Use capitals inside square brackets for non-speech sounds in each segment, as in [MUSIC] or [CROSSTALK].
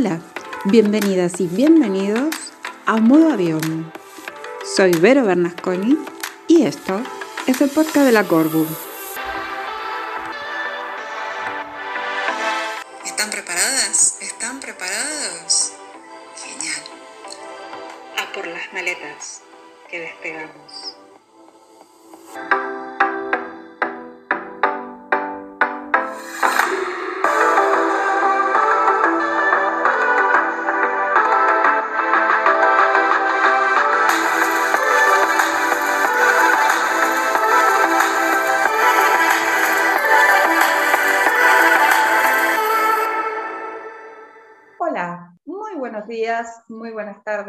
Hola, bienvenidas y bienvenidos a Modo Avión. Soy Vero Bernasconi y esto es el podcast de la Corbu.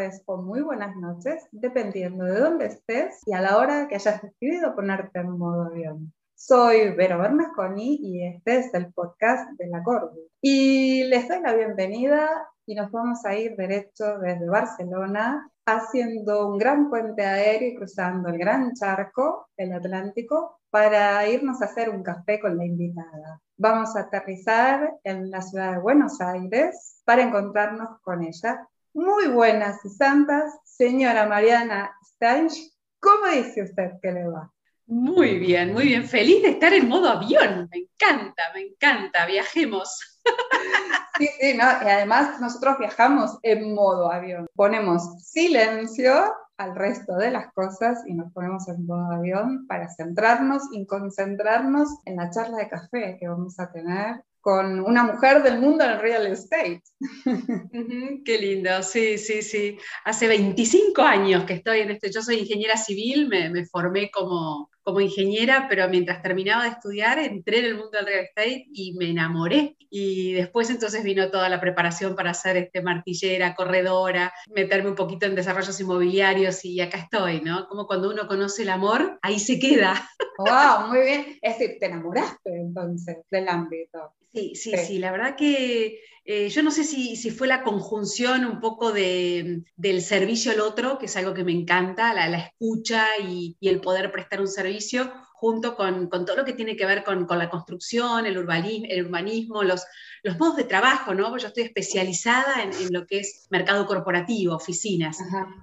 Tardes o muy buenas noches, dependiendo de dónde estés y a la hora que hayas decidido ponerte en modo avión. Soy Vero Bernasconi y este es el podcast de la Corbu. Y les doy la bienvenida y nos vamos a ir derecho desde Barcelona haciendo un gran puente aéreo y cruzando el gran charco, el Atlántico, para irnos a hacer un café con la invitada. Vamos a aterrizar en la ciudad de Buenos Aires para encontrarnos con ella. Muy buenas y santas, señora Mariana Stanch. ¿Cómo dice usted que le va? Muy bien, muy bien. Feliz de estar en modo avión. Me encanta, me encanta. Viajemos. [LAUGHS] Sí, sí, ¿no? Y además nosotros viajamos en modo avión. Ponemos silencio al resto de las cosas y nos ponemos en modo avión para centrarnos y concentrarnos en la charla de café que vamos a tener con una mujer del mundo del real estate. [LAUGHS] Qué lindo, sí, sí, sí. Hace 25 años que estoy en esto. Yo soy ingeniera civil, me, me formé como, como ingeniera, pero mientras terminaba de estudiar entré en el mundo del real estate y me enamoré. Y después entonces vino toda la preparación para ser este martillera, corredora, meterme un poquito en desarrollos inmobiliarios y acá estoy, ¿no? Como cuando uno conoce el amor, ahí se queda. ¡Wow! Muy bien. Es decir, te enamoraste entonces del ámbito. Sí, sí, Sí. la verdad que eh, yo no sé si, si fue la conjunción un poco de, del servicio al otro, que es algo que me encanta, la, la escucha y, y el poder prestar un servicio, junto con, con todo lo que tiene que ver con, con la construcción, el urbanismo, el urbanismo los, los modos de trabajo, ¿no? Porque yo estoy especializada en, en lo que es mercado corporativo, oficinas.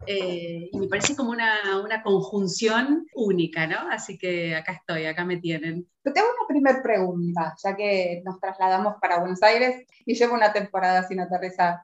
Eh, y me parece como una, una conjunción única, ¿no? Así que acá estoy, acá me tienen. Te tengo una primera pregunta, ya que nos trasladamos para Buenos Aires y llevo una temporada sin aterrizar.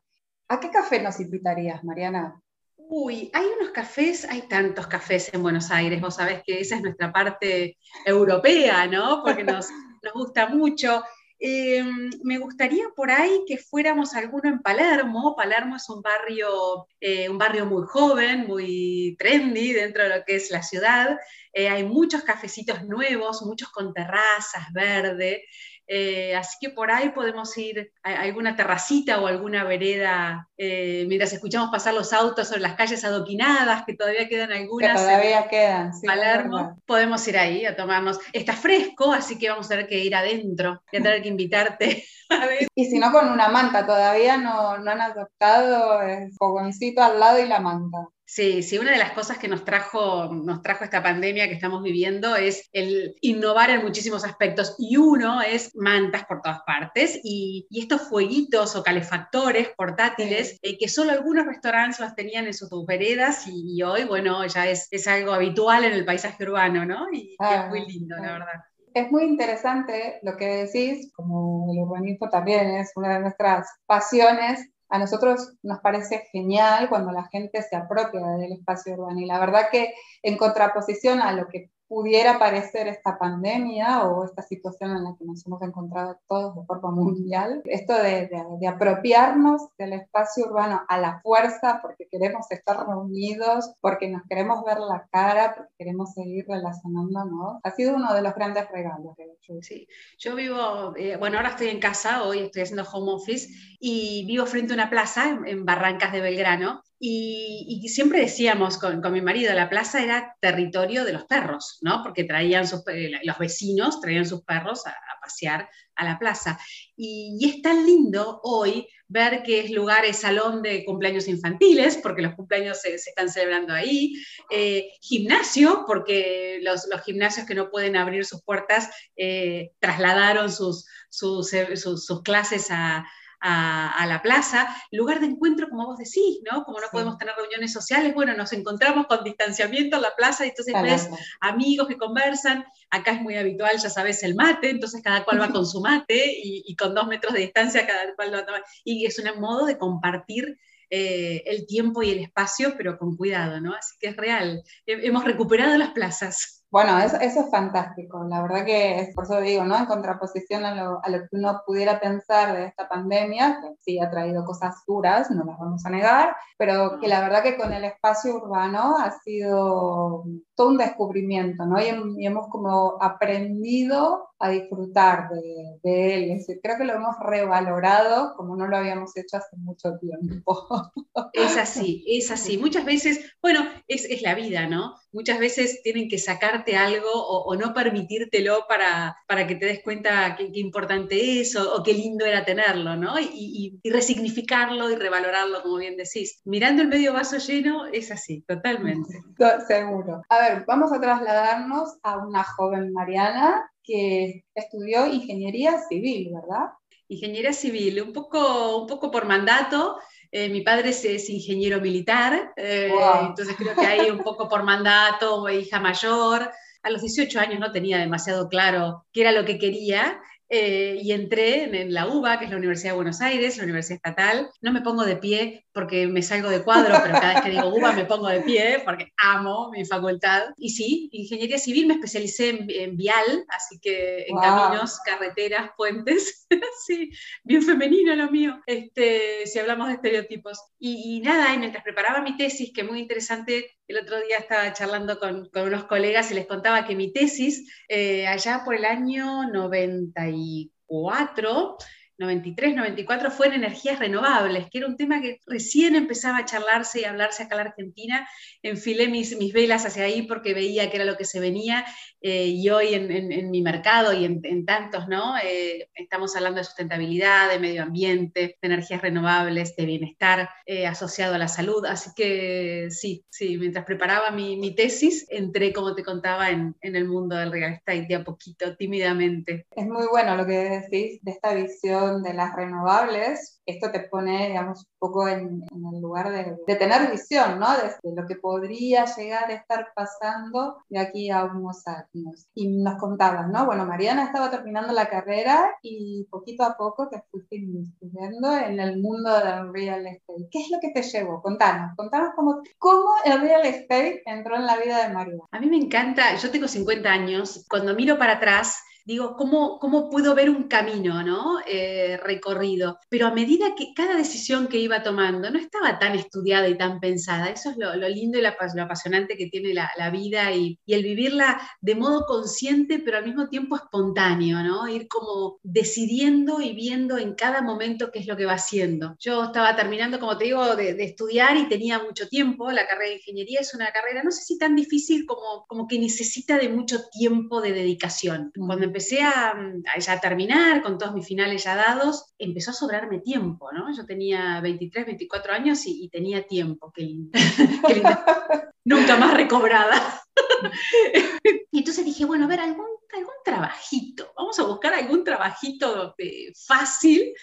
¿A qué café nos invitarías, Mariana? Uy, hay unos cafés, hay tantos cafés en Buenos Aires, vos sabés que esa es nuestra parte europea, ¿no? Porque nos, [LAUGHS] nos gusta mucho. Eh, me gustaría por ahí que fuéramos alguno en Palermo. Palermo es un barrio, eh, un barrio muy joven, muy trendy dentro de lo que es la ciudad. Eh, hay muchos cafecitos nuevos, muchos con terrazas verde. Eh, así que por ahí podemos ir a alguna terracita o alguna vereda eh, mientras escuchamos pasar los autos sobre las calles adoquinadas, que todavía quedan Que algunas en todavía quedan. Sí, Palermo. Podemos ir ahí a tomarnos. Está fresco, así que vamos a tener que ir adentro. Voy a tener que invitarte [LAUGHS] a ver. Y si no, con una manta, todavía no, no han adoptado el fogoncito al lado y la manta. Sí, sí, una de las cosas que nos trajo, nos trajo esta pandemia que estamos viviendo es el innovar en muchísimos aspectos. Y uno es mantas por todas partes y, y estos fueguitos o calefactores portátiles eh, que solo algunos restaurantes los tenían en sus veredas y, y hoy, bueno, ya es, es algo habitual en el paisaje urbano, ¿no? Y, y Ah, es muy lindo, la ah. verdad. Es muy interesante lo que decís, como el urbanismo también es una de nuestras pasiones. A nosotros nos parece genial cuando la gente se apropia del espacio urbano. Y la verdad que en contraposición a lo que pudiera parecer esta pandemia o esta situación en la que nos hemos encontrado todos de forma mundial, esto de, de- de apropiarnos del espacio urbano a la fuerza porque queremos estar reunidos, porque nos queremos ver la cara, porque queremos seguir relacionándonos, ha sido uno de los grandes regalos de hecho. Sí, yo vivo, eh, bueno, ahora estoy en casa, hoy estoy haciendo home office y vivo frente a una plaza en, en Barrancas de Belgrano y, siempre decíamos con, con mi marido, la plaza era territorio de los perros, ¿no? Porque traían sus, eh, los vecinos traían sus perros a, pasear a la plaza. Y, es tan lindo hoy ver que es lugar, es salón de cumpleaños infantiles, porque los cumpleaños se, están celebrando ahí, eh, gimnasio, porque los, los, gimnasios que no pueden abrir sus puertas eh, trasladaron sus, sus clases a, a, la plaza, lugar de encuentro, como vos decís, ¿no? Como no podemos tener reuniones sociales, bueno, nos encontramos con distanciamiento en la plaza y entonces ves amigos que conversan. Acá es muy habitual, ya sabes, el mate, entonces cada cual va con su mate y, con dos metros de distancia cada cual lo toma. Y es un modo de compartir eh, el tiempo y el espacio, pero con cuidado, ¿no? Así que es real. Hemos recuperado las plazas. Bueno, eso, es fantástico. La verdad que es, por eso digo, ¿no? En contraposición a lo, a lo, que uno pudiera pensar de esta pandemia, que sí ha traído cosas duras, no las vamos a negar, pero que la verdad que con el espacio urbano ha sido todo un descubrimiento, ¿no? Y, hemos como aprendido a disfrutar de, de él. Es decir, creo que lo hemos revalorado como no lo habíamos hecho hace mucho tiempo. [LAUGHS] Es así, es así. Muchas veces, bueno, es, es la vida, ¿no? Muchas veces tienen que sacarte algo o, no permitírtelo para, para, que te des cuenta qué, importante es o, qué lindo era tenerlo, ¿no? Y, y, resignificarlo y revalorarlo, como bien decís. Mirando el medio vaso lleno es así, totalmente. [LAUGHS] Seguro. A ver, vamos a trasladarnos a una joven Mariana que estudió ingeniería civil, ¿verdad? Ingeniería civil, un poco, un poco por mandato, eh, mi padre es, ingeniero militar, eh, entonces creo que ahí un poco por mandato, hija mayor. A los 18 años no tenía demasiado claro qué era lo que quería eh, y entré en, la UBA, que es la Universidad de Buenos Aires, la Universidad Estatal. No me pongo de pie porque me salgo de cuadro, pero cada vez que digo UBA me pongo de pie porque amo mi facultad. Y sí, ingeniería civil me especialicé en, vial, así que en caminos, carreteras, puentes. [LAUGHS] sí, bien femenino lo mío, este, si hablamos de estereotipos. Y, nada, y mientras preparaba mi tesis, que muy interesante, el otro día estaba charlando con, unos colegas y les contaba que mi tesis, eh, allá por el año 94, 93, 94 fue en energías renovables, que era un tema que recién empezaba a charlarse y hablarse acá en la Argentina. Enfilé mis, mis velas hacia ahí porque veía que era lo que se venía eh, y hoy en, mi mercado y en, tantos, ¿no? Eh, estamos hablando de sustentabilidad, de medio ambiente, de energías renovables, de bienestar eh, asociado a la salud. Así que sí, sí, mientras preparaba mi, mi tesis, entré, como te contaba, en, el mundo del real estate de a poquito, tímidamente. Es muy bueno lo que decís de esta visión de las renovables, esto te pone, digamos, un poco en, el lugar de, tener visión, ¿no? De, lo que podría llegar a estar pasando de aquí a unos años. Y nos contabas, ¿no? Bueno, Mariana estaba terminando la carrera y poquito a poco te fuiste investigando en el mundo del real estate. ¿Qué es lo que te llevó? Contanos, contanos cómo, cómo el real estate entró en la vida de Mariana. A mí me encanta, yo tengo 50 años, cuando miro para atrás, digo, ¿cómo, cómo puedo ver un camino ¿no? Eh, recorrido? Pero a medida que cada decisión que iba tomando no estaba tan estudiada y tan pensada, eso es lo, lindo y lo, apasionante que tiene la, vida y, el vivirla de modo consciente, pero al mismo tiempo espontáneo, ¿no? Ir como decidiendo y viendo en cada momento qué es lo que va haciendo. Yo estaba terminando, como te digo, de, estudiar y tenía mucho tiempo. La carrera de ingeniería es una carrera, no sé si tan difícil como, como que necesita de mucho tiempo de dedicación. Cuando empecé a, ya terminar con todos mis finales ya dados, empezó a sobrarme tiempo, ¿no? Yo tenía 23, 24 años y, tenía tiempo, qué. [LAUGHS] Nunca más recobrada. [LAUGHS] y entonces dije, bueno, a ver, algún, algún trabajito, vamos a buscar algún trabajito fácil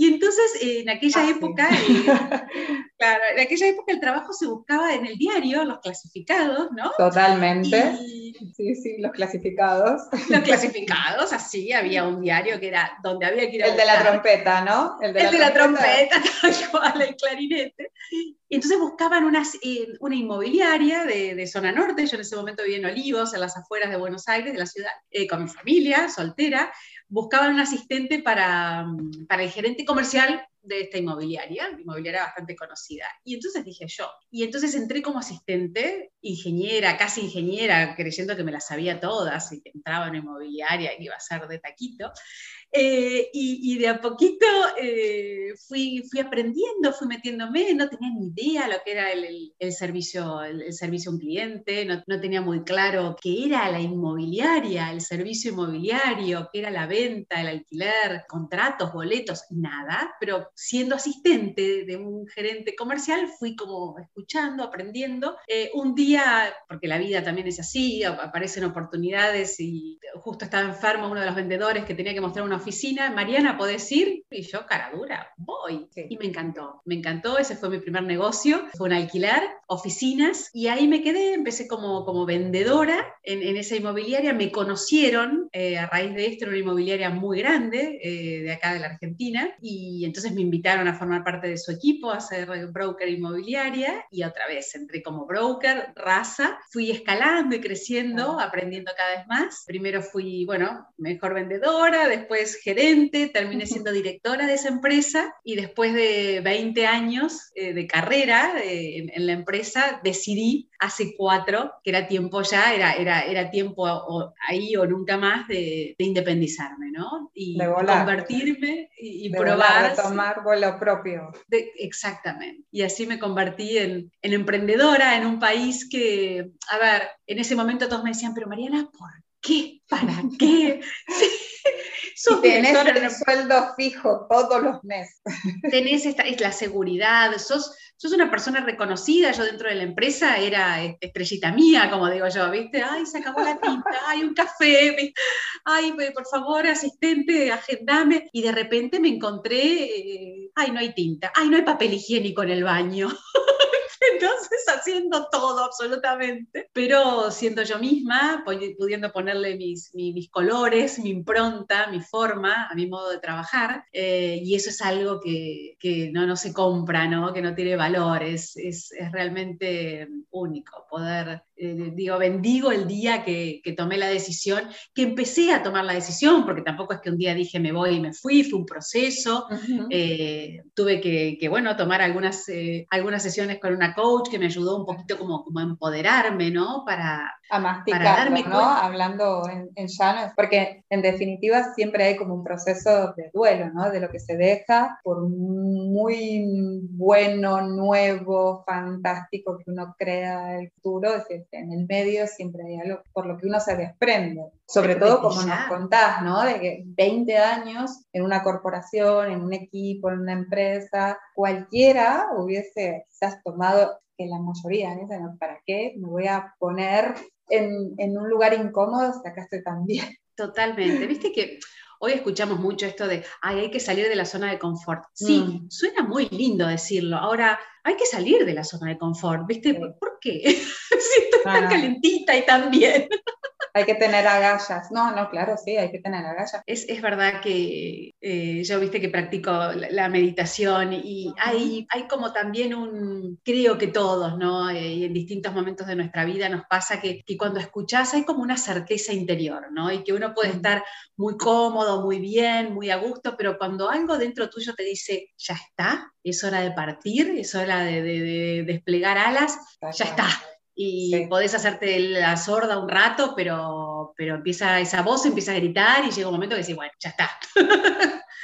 y entonces en aquella ah, época, eh, [LAUGHS] claro, en aquella época el trabajo se buscaba en el diario, los clasificados, ¿no? Totalmente. Sí, sí, los clasificados. Los [LAUGHS] clasificados, así, había un diario que era donde había que ir a El de la trompeta, ¿no? El de, la, trompeta, [LAUGHS] tal cual, el clarinete. Y entonces buscaban una, eh, una inmobiliaria de, de, zona norte, yo en ese momento vivía en Olivos, en las afueras de Buenos Aires, de la ciudad, eh, con mi familia, soltera, buscaban un asistente para, para el gerente comercial de esta inmobiliaria, inmobiliaria bastante conocida. Y entonces dije yo, y entonces entré como asistente, ingeniera, casi ingeniera, creyendo que me las sabía todas y que entraba en una inmobiliaria y iba a ser de taquito. Eh, y, de a poquito eh, fui, fui aprendiendo, fui metiéndome, no tenía ni idea lo que era el, el, servicio, el, servicio a un cliente, no, no, tenía muy claro qué era la inmobiliaria, el servicio inmobiliario, qué era la venta, el alquiler, contratos, boletos, nada, pero siendo asistente de un gerente comercial fui como escuchando, aprendiendo. Eh, un día, porque la vida también es así, aparecen oportunidades y justo estaba enfermo uno de los vendedores que tenía que mostrar una oficina, Mariana, ¿podés ir? Y yo, cara dura, voy. Y me encantó, me encantó, ese fue mi primer negocio, fue un alquilar, oficinas, y ahí me quedé, empecé como, como vendedora en, esa inmobiliaria, me conocieron eh, a raíz de esto, era una inmobiliaria muy grande eh, de acá de la Argentina, y entonces me invitaron a formar parte de su equipo, a ser broker inmobiliaria, y otra vez entré como broker, raza, fui escalando y creciendo, aprendiendo cada vez más. Primero fui, bueno, mejor vendedora, después gerente, terminé siendo directora de esa empresa y después de 20 años eh, de carrera eh, en, la empresa decidí hace cuatro, que era tiempo ya, era, era, era tiempo ahí o nunca más de, independizarme, ¿no? Y convertirme y, probar. tomar vuelo propio. exactamente. Y así me convertí en, en emprendedora en un país que, a ver, en ese momento todos me decían, pero Mariana, ¿por qué? ¿Para qué? [LAUGHS] Sos tenés el sueldo fijo todos los meses. Tenés esta, es la seguridad, sos, sos una persona reconocida, yo dentro de la empresa era estrellita mía, como digo yo, ¿viste? Ay, se acabó la tinta, ay, un café, ay, por favor, asistente, agendame. Y de repente me encontré, eh, ay, no hay tinta, ay, no hay papel higiénico en el baño. [LAUGHS] Haciendo todo absolutamente, pero siendo yo misma, pudiendo ponerle mis, mis, colores, mi impronta, mi forma, a mi modo de trabajar, eh, y eso es algo que, que, no, no se compra, ¿no? que no tiene valor, es, es realmente único poder eh, digo, bendigo el día que, tomé la decisión, que empecé a tomar la decisión, porque tampoco es que un día dije me voy y me fui, fue un proceso. Eh, tuve que, bueno, tomar algunas, eh, algunas sesiones con una coach que me ayudó un poquito como, como a empoderarme, ¿no? Para, a masticarlo, ¿no? Hablando en, en, llano, porque en definitiva siempre hay como un proceso de duelo, ¿no? De lo que se deja, por muy bueno, nuevo, fantástico que uno crea el futuro, es decir, en el medio siempre hay algo por lo que uno se desprende. Sobre todo como nos contás, ¿no? De que 20 años en una corporación, en un equipo, en una empresa, cualquiera hubiese quizás tomado que la mayoría dicen, ¿para qué me voy a poner en, en un lugar incómodo si acá estoy tan bien? Totalmente. Viste que hoy escuchamos mucho esto de, ay, hay que salir de la zona de confort. Sí, mm. suena muy lindo decirlo. Ahora, hay que salir de la zona de confort, ¿viste? ¿Por, qué? [LAUGHS] si estoy tan calentita y tan bien [LAUGHS] hay que tener agallas. No, no, claro, sí, hay que tener agallas. Es, es verdad que eh, yo viste que practico la, meditación y hay, hay como también un, creo que todos, ¿no? Eh, y en distintos momentos de nuestra vida nos pasa que, que, cuando escuchás hay como una certeza interior, ¿no? Y que uno puede estar muy cómodo, muy bien, muy a gusto, pero cuando algo dentro tuyo te dice, ya está, es hora de partir, es hora de, de desplegar alas, ya está y podés hacerte la sorda un rato, pero, pero empieza esa voz, empieza a gritar y llega un momento que decís, bueno, ya está.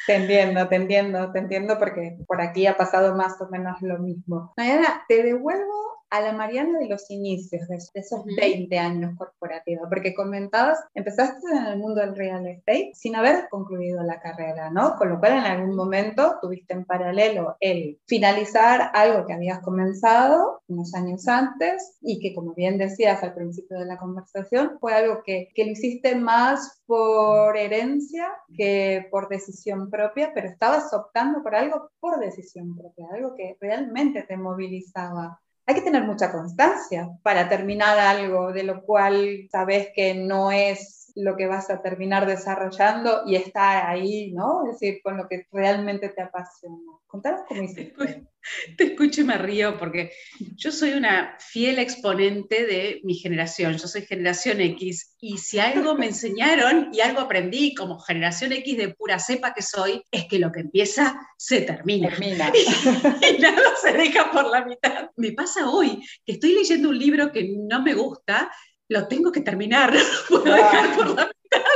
Te entiendo, te entiendo, te entiendo porque por aquí ha pasado más o menos lo mismo. Mariana, te devuelvo a la Mariana de los inicios, de, esos 20 años corporativos, porque comentabas, empezaste en el mundo del real estate sin haber concluido la carrera, ¿no? Con lo cual en algún momento tuviste en paralelo el finalizar algo que habías comenzado unos años antes y que como bien decías al principio de la conversación, fue algo que, que lo hiciste más por herencia que por decisión propia, pero estabas optando por algo por decisión propia, algo que realmente te movilizaba hay que tener mucha constancia para terminar algo de lo cual sabes que no es lo que vas a terminar desarrollando y está ahí, ¿no? Es decir, con lo que realmente te apasiona. Contanos cómo hiciste. [LAUGHS] Te escucho y me río porque yo soy una fiel exponente de mi generación. Yo soy generación X y si algo me enseñaron y algo aprendí como generación X de pura cepa que soy, es que lo que empieza se termina. termina. [LAUGHS] Y, nada se deja por la mitad. Me pasa hoy que estoy leyendo un libro que no me gusta, lo tengo que terminar, [LAUGHS] puedo dejar por la mitad.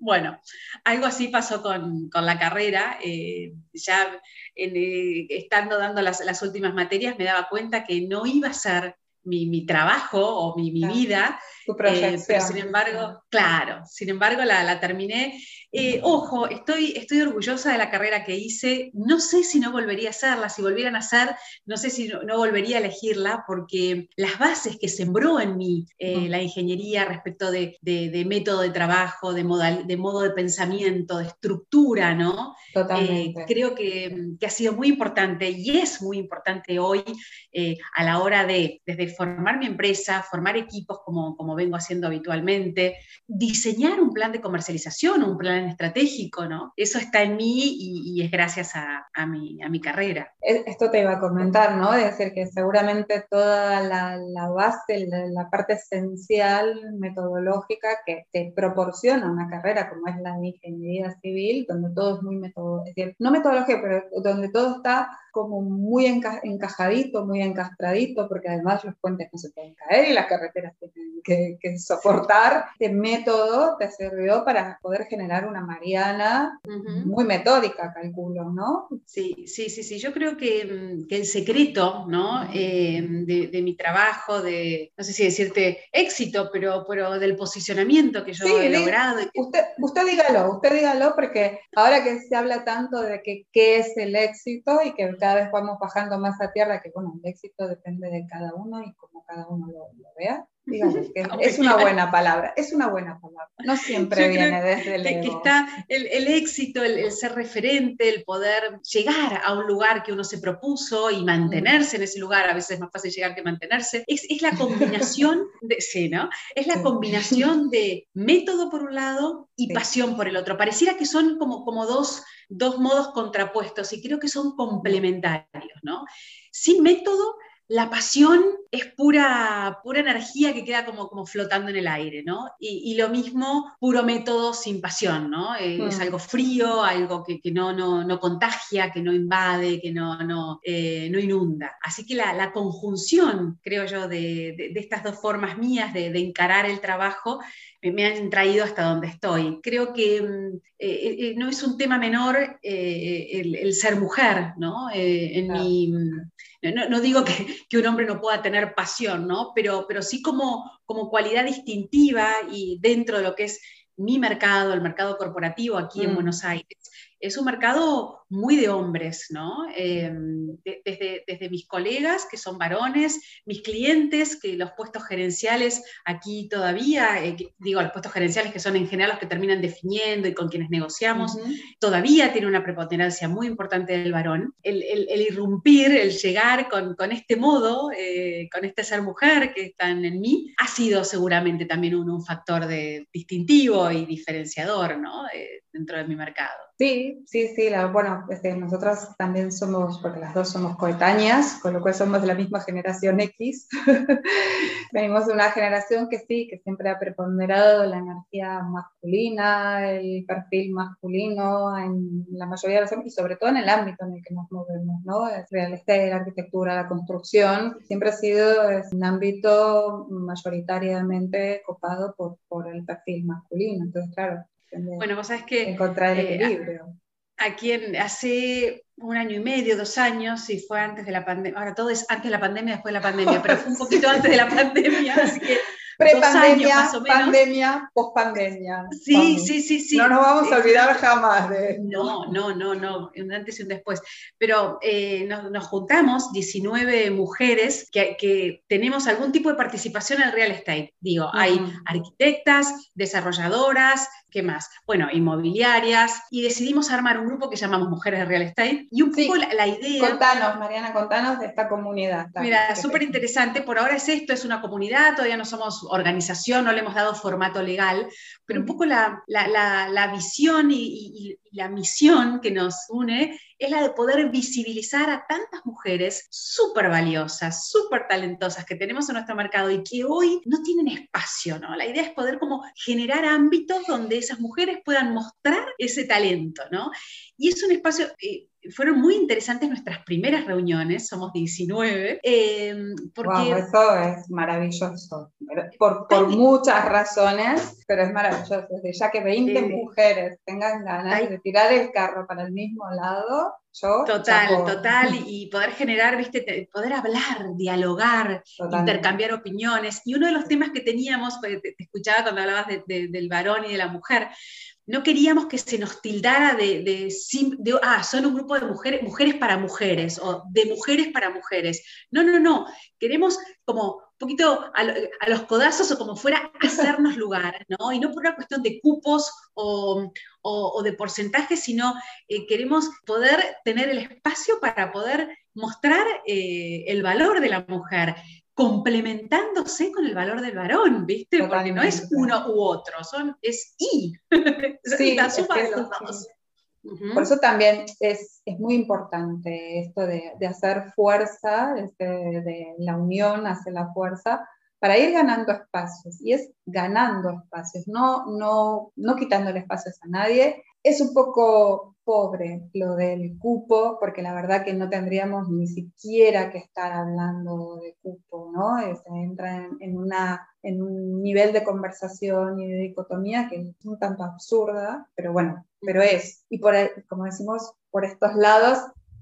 Bueno, algo así pasó con, con la carrera. Eh, ya eh, estando dando las, las, últimas materias me daba cuenta que no iba a ser mi, mi trabajo o mi, mi vida. Tu eh, pero sin embargo, claro, sin embargo la, la terminé. Eh, ojo, estoy, estoy orgullosa de la carrera que hice. No sé si no volvería a hacerla, si volvieran a hacer, no sé si no, volvería a elegirla, porque las bases que sembró en mí eh, la ingeniería respecto de, método de trabajo, de, modal, de modo de pensamiento, de estructura, ¿no? Eh, creo que, que, ha sido muy importante y es muy importante hoy a la hora de, desde formar mi empresa, formar equipos como, como vengo haciendo habitualmente, diseñar un plan de comercialización, un plan estratégico, ¿no? Eso está en mí y, es gracias a, mi, a mi carrera. Esto te iba a comentar, ¿no? Es decir, que seguramente toda la, base, la, parte esencial metodológica que te proporciona una carrera como es la de ingeniería civil, donde todo es muy metodológico, no metodología, pero donde todo está como muy encajadito, muy encastradito, porque además los puentes no se pueden caer y las carreteras tienen que, que soportar. Este método te sirvió para poder generar una Mariana muy metódica, calculo, ¿no? Sí, sí, sí, sí. Yo creo que, que el secreto, ¿no? Eh, de, mi trabajo, de, no sé si decirte éxito, pero, pero del posicionamiento que yo he logrado. Usted, usted dígalo, usted dígalo, porque ahora que se habla tanto de que qué es el éxito y que cada vez vamos bajando más a tierra, que bueno, el éxito depende de cada uno y como cada uno lo vea. [LAUGHS] es una buena palabra, es una buena palabra. No siempre viene desde el ego. Que está el, éxito, el, ser referente, el poder llegar a un lugar que uno se propuso y mantenerse en ese lugar, a veces es más fácil llegar que mantenerse, es, la combinación de, [LAUGHS] sí, ¿no? Es la combinación de método por un lado y pasión por el otro. Pareciera que son como, como dos, dos modos contrapuestos y creo que son complementarios, ¿no? Sin método la pasión es pura, pura energía que queda como, como flotando en el aire, ¿no? Y, lo mismo, puro método sin pasión, ¿no? Eh, es mm. algo frío, algo que, no, no, contagia, que no invade, que no, no, eh, no inunda. Así que la, conjunción, creo yo, de, estas dos formas mías de, encarar el trabajo me han traído hasta donde estoy. Creo que mm, eh, no es un tema menor el, ser mujer, ¿no? en mi no, digo que, un hombre no pueda tener pasión, ¿no? Pero, pero sí como, como cualidad distintiva y dentro de lo que es mi mercado, el mercado corporativo aquí en mm. Buenos Aires, es un mercado muy de hombres, ¿no? Em, desde, desde, mis colegas, que son varones, mis clientes, que los puestos gerenciales aquí todavía, eh, digo, los puestos gerenciales que son en general los que terminan definiendo y con quienes negociamos, todavía tiene una preponderancia muy importante del varón. El, el, irrumpir, el llegar con, con este modo, eh, con este ser mujer que están en mí, ha sido seguramente también un, un factor de, distintivo y diferenciador, ¿no? dentro de mi mercado. Sí, sí, sí. bueno, este, nosotras también somos, porque las dos somos coetáneas, con lo cual somos de la misma generación X. [LAUGHS] Venimos de una generación que sí, que siempre ha preponderado la energía masculina, el perfil masculino en la mayoría de los ámbitos, y sobre todo en el ámbito en el que nos movemos, ¿no? El real estate, la arquitectura, la construcción, siempre ha sido un ámbito mayoritariamente copado por, por el perfil masculino. Entonces, claro, bueno, vos sabés que... Encontrar el eh, equilibrio. aquí hace un año y medio, dos años, y fue antes de la pandemia. Ahora todo es antes de la pandemia, después de la pandemia, pero fue un poquito antes de la [LAUGHS] pandemia, así que Prepandemia, pandemia, pospandemia. Sí, sí, sí, sí. No nos vamos a olvidar jamás de No, no, no, no, un antes y un después. Pero eh, nos, juntamos 19 mujeres que, tenemos algún tipo de participación en el real estate. Digo, hay arquitectas, desarrolladoras, ¿qué más? Bueno, inmobiliarias, y decidimos armar un grupo que llamamos Mujeres de Real Estate. Y un poco la, idea. Contanos, Mariana, contanos de esta comunidad. Mira, súper interesante. Por ahora es esto, es una comunidad, todavía no somos organización, no le hemos dado formato legal, pero un poco la, visión y, la misión que nos une es la de poder visibilizar a tantas mujeres súper valiosas, súper talentosas que tenemos en nuestro mercado y que hoy no tienen espacio, ¿no? La idea es poder como generar ámbitos donde esas mujeres puedan mostrar ese talento, ¿no? Y es un espacio... Eh, fueron muy interesantes nuestras primeras reuniones, somos 19. Eh, porque... eso es maravilloso, por, muchas razones, pero es maravilloso. ya que 20 mujeres tengan ganas de tirar el carro para el mismo lado, yo, total, total, y poder generar, viste, poder hablar, dialogar, intercambiar opiniones. Y uno de los temas que teníamos, porque te, escuchaba cuando hablabas del varón y de la mujer, no queríamos que se nos tildara de, de, ah, son un grupo de mujeres, mujeres para mujeres o de mujeres para mujeres. No, no, no, queremos como poquito a, los codazos o como fuera hacernos [LAUGHS] lugar, ¿no? Y no por una cuestión de cupos o, de porcentajes, sino eh, queremos poder tener el espacio para poder mostrar eh, el valor de la mujer complementándose con el valor del varón, ¿viste? Porque no es uno u otro, son, es y. [LAUGHS] Sí, la suma de los dos. Por eso también es, es muy importante esto de, de hacer fuerza, este, de la unión hacia la fuerza, para ir ganando espacios. Y es ganando espacios, no, no, no quitándole espacios a nadie. Es un poco pobre lo del cupo, porque la verdad que no tendríamos ni siquiera que estar hablando de cupo, ¿no? Se entra en, una, en un nivel de conversación y de dicotomía que es un tanto absurda, pero bueno, pero es. Y por, como decimos, por estos lados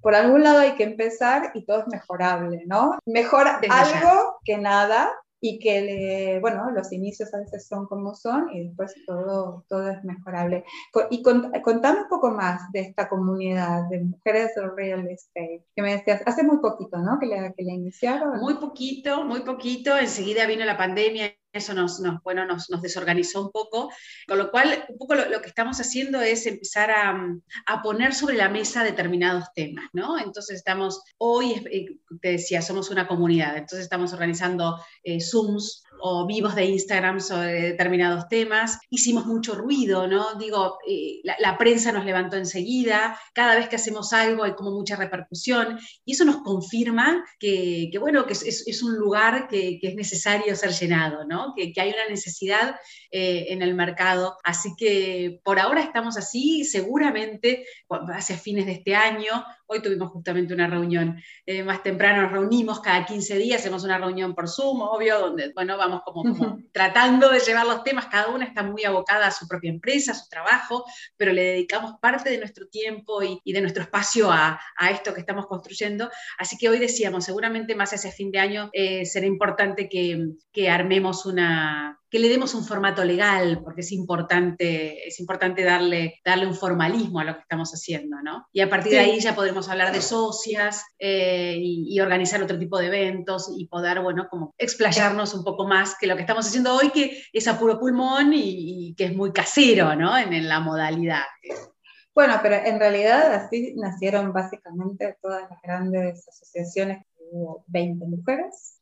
por algún lado hay que empezar y todo es mejorable, ¿no? Mejor algo que nada, y que, bueno, los inicios a veces son como son y después todo, todo es mejorable. Y contame un poco más de esta comunidad de mujeres del real estate, que me decías, hace muy poquito, ¿no? Que la, que la iniciaron. Muy poquito, muy poquito, enseguida vino la pandemia eso nos, bueno, nos, desorganizó un poco, con lo cual un poco lo, que estamos haciendo es empezar a, poner sobre la mesa determinados temas, ¿no? Entonces estamos, hoy, eh, te decía, somos una comunidad, entonces estamos organizando eh, Zooms o vivos de Instagram sobre determinados temas. Hicimos mucho ruido, ¿no? Digo, eh, la, prensa nos levantó enseguida, cada vez que hacemos algo hay como mucha repercusión y eso nos confirma que, bueno, que es, un lugar que, es necesario ser llenado, ¿no? Que, hay una necesidad eh, en el mercado. Así que por ahora estamos así, seguramente hacia fines de este año Hoy tuvimos justamente una reunión eh, más temprano, nos reunimos cada 15 días, hacemos una reunión por Zoom, obvio, donde, bueno, vamos como, tratando de llevar los temas, cada una está muy abocada a su propia empresa, a su trabajo, pero le dedicamos parte de nuestro tiempo y, de nuestro espacio a, esto que estamos construyendo. Así que hoy decíamos, seguramente más hacia fin de año eh, será importante que, que armemos una, que le demos un formato legal, porque es importante, es importante darle, darle un formalismo a lo que estamos haciendo, ¿no? Y a partir de ahí ya podremos hablar de socias eh, y, organizar otro tipo de eventos y poder, bueno, como explayarnos un poco más que lo que estamos haciendo hoy, que es a puro pulmón y, que es muy casero, ¿no? En, en la modalidad. Bueno, pero en realidad así nacieron básicamente todas las grandes asociaciones, hubo 20 mujeres,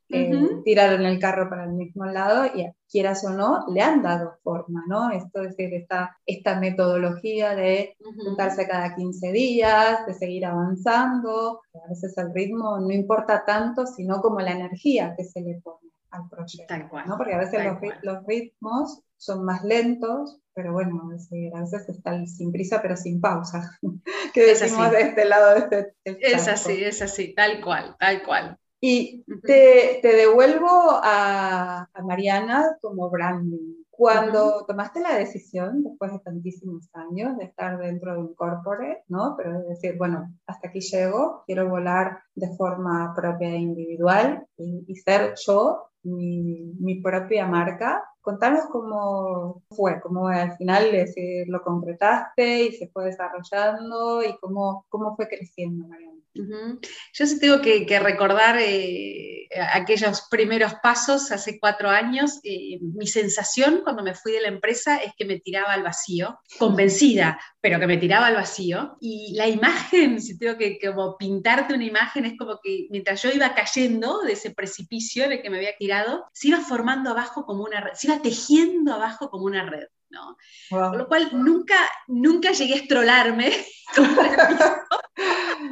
tiraron el carro para el mismo lado y quieras o no, le han dado forma, ¿no? Esto es decir, esta, esta metodología de juntarse cada 15 días, de seguir avanzando, a veces el ritmo no importa tanto, sino como la energía que se le pone al proyecto, ¿no? Porque a veces los, ritmos son más lentos, pero bueno, a veces están sin prisa pero sin pausa, [LAUGHS] que decimos de este lado de este Es así, es así, tal cual, tal cual. Y te, te devuelvo a, a, Mariana como branding. Cuando tomaste la decisión, después de tantísimos años, de estar dentro de un corporate, ¿no? Pero de decir, bueno, hasta aquí llego, quiero volar de forma propia e individual y, y ser yo mi, mi, propia marca. Contanos cómo fue, cómo al final lo concretaste y se fue desarrollando y cómo, cómo fue creciendo, Mariana. Yo sí tengo que, recordar eh, aquellos primeros pasos hace cuatro años. Eh, mi sensación cuando me fui de la empresa es que me tiraba al vacío, convencida, pero que me tiraba al vacío. Y la imagen, si tengo que como pintarte una imagen, es como que mientras yo iba cayendo de ese precipicio de que me había tirado, se iba formando abajo como una red, se iba tejiendo abajo como una red. ¿no? Con lo cual nunca, nunca llegué a estrolarme [LAUGHS]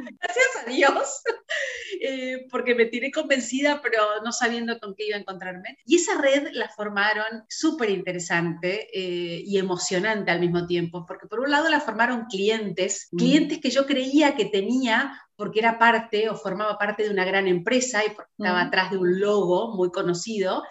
Gracias a Dios, [LAUGHS] eh, porque me tiré convencida, pero no sabiendo con qué iba a encontrarme. Y esa red la formaron súper interesante eh, y emocionante al mismo tiempo, porque por un lado la formaron clientes, mm. clientes que yo creía que tenía porque era parte o formaba parte de una gran empresa y estaba mm. atrás de un logo muy conocido,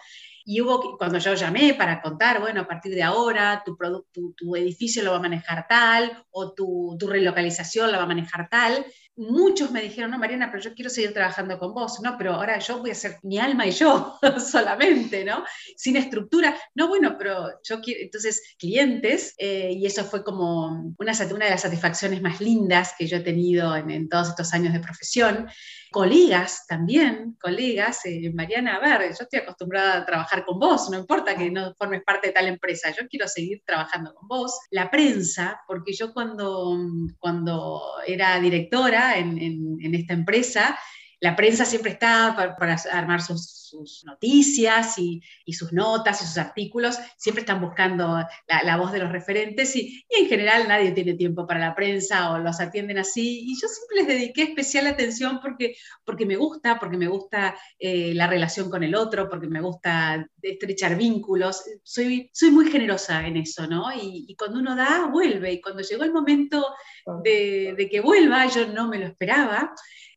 y hubo, cuando yo llamé para contar, bueno, a partir de ahora tu, tu, tu edificio lo va a manejar tal o tu, tu, relocalización la va a manejar tal, muchos me dijeron, no, Mariana, pero yo quiero seguir trabajando con vos, no, pero ahora yo voy a ser mi alma y yo [LAUGHS] solamente, ¿no? Sin estructura. No, bueno, pero yo quiero, entonces, clientes, eh, y eso fue como una, de las satisfacciones más lindas que yo he tenido en, en todos estos años de profesión colegas también, colegas, eh, Mariana, a ver, yo estoy acostumbrada a trabajar con vos, no importa que no formes parte de tal empresa, yo quiero seguir trabajando con vos. La prensa, porque yo cuando, cuando era directora en, en esta empresa, la prensa siempre está para, armar sus, noticias y, sus notas y sus artículos, siempre están buscando la, voz de los referentes y, en general nadie tiene tiempo para la prensa o los atienden así. Y yo siempre les dediqué especial atención porque, porque me gusta, porque me gusta eh, la relación con el otro, porque me gusta estrechar vínculos. Soy, soy muy generosa en eso, ¿no? Y, cuando uno da, vuelve. Y cuando llegó el momento de, de que vuelva, yo no me lo esperaba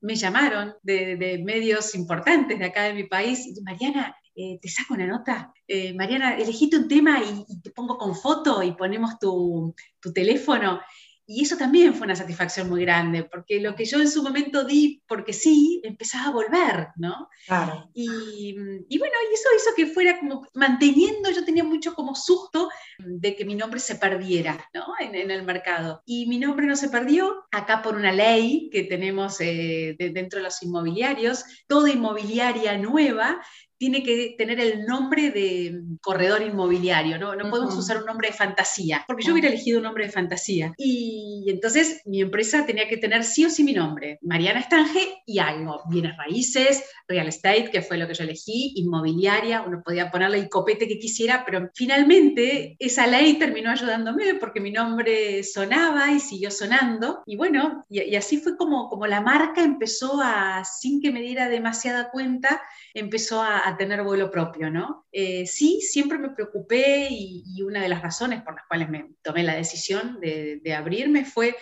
me llamaron de, medios importantes de acá de mi país, Mariana, eh, te saco una nota, eh, Mariana, elegiste un tema y, te pongo con foto y ponemos tu teléfono. Y eso también fue una satisfacción muy grande, porque lo que yo en su momento di, porque sí, empezaba a volver, ¿no? Claro. Y, y, bueno, y eso hizo que fuera como manteniendo, yo tenía mucho como susto de que mi nombre se perdiera, ¿no? En, en el mercado. Y mi nombre no se perdió, acá por una ley que tenemos eh, dentro de los inmobiliarios, toda inmobiliaria nueva tiene que tener el nombre de corredor inmobiliario, ¿no? No podemos usar un nombre de fantasía, porque yo hubiera elegido un nombre de fantasía. Y entonces mi empresa tenía que tener sí o sí mi nombre, Mariana Estange y algo, bienes raíces, real estate, que fue lo que yo elegí, inmobiliaria, uno podía ponerle el copete que quisiera, pero finalmente esa ley terminó ayudándome porque mi nombre sonaba y siguió sonando. Y bueno, y, así fue como, como la marca empezó a, sin que me diera demasiada cuenta, empezó a a, tener vuelo propio, ¿no? Eh, sí, siempre me preocupé y, una de las razones por las cuales me tomé la decisión de, abrirme fue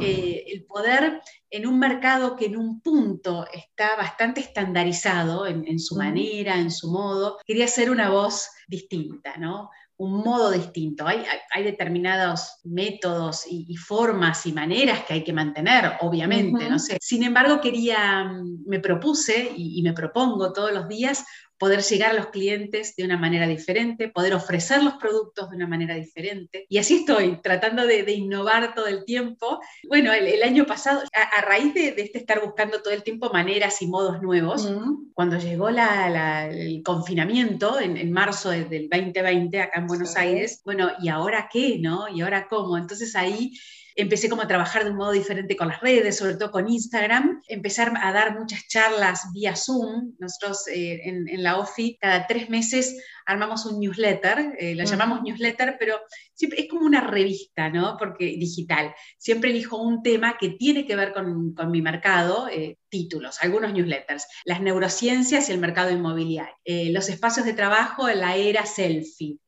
eh, el poder en un mercado que en un punto está bastante estandarizado en, su manera, en su modo, quería ser una voz distinta, ¿no? Un modo distinto. Hay, hay, determinados métodos y, formas y maneras que hay que mantener, obviamente, no sé. Sin embargo, quería, mm, me propuse y, me propongo todos los días poder llegar a los clientes de una manera diferente, poder ofrecer los productos de una manera diferente. Y así estoy, tratando de, innovar todo el tiempo. Bueno, el, año pasado, a, raíz de, este estar buscando todo el tiempo maneras y modos nuevos, cuando llegó el confinamiento en, marzo del 2020 acá en Buenos Aires, bueno, ¿y ahora qué? ¿No? ¿Y ahora cómo? Entonces ahí empecé como a trabajar de un modo diferente con las redes, sobre todo con Instagram, empezar a dar muchas charlas vía Zoom. Nosotros eh, en, en, la OFI cada tres meses armamos un newsletter, eh, la llamamos newsletter, pero siempre es como una revista, ¿no? Porque digital. Siempre elijo un tema que tiene que ver con, con mi mercado, eh, títulos, algunos newsletters, las neurociencias y el mercado inmobiliario, eh, los espacios de trabajo en la era selfie,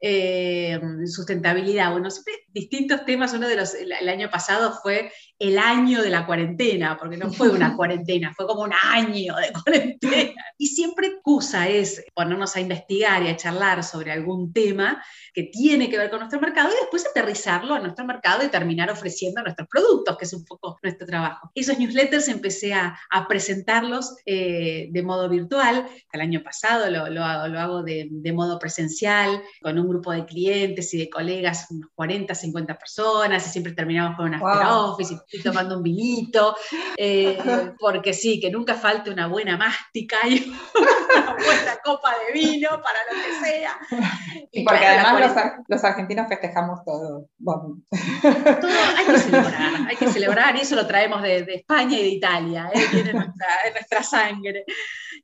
sustentabilidad, bueno, siempre distintos temas. Uno de los, el año pasado fue el año de la cuarentena, porque no fue una [LAUGHS] cuarentena, fue como un año de cuarentena. Y siempre excusa es ponernos a investigar y a charlar sobre algún tema que tiene que ver con nuestro mercado y después aterrizarlo a nuestro mercado y terminar ofreciendo nuestros productos, que es un poco nuestro trabajo. Esos newsletters empecé a, presentarlos eh, de modo virtual. El año pasado lo, lo hago, de, modo presencial, con un grupo de clientes y de colegas, unos 40, 50 personas, y siempre terminamos con una wow. office y tomando un vinito, eh, [LAUGHS] porque sí, que nunca falte una buena mástica y [LAUGHS] una buena copa de vino para lo que sea. Y, porque además los, argentinos festejamos todo. Todo hay que celebrar, hay que celebrar y eso lo traemos de, España y de Italia, ¿eh? [LAUGHS] tiene nuestra, sangre,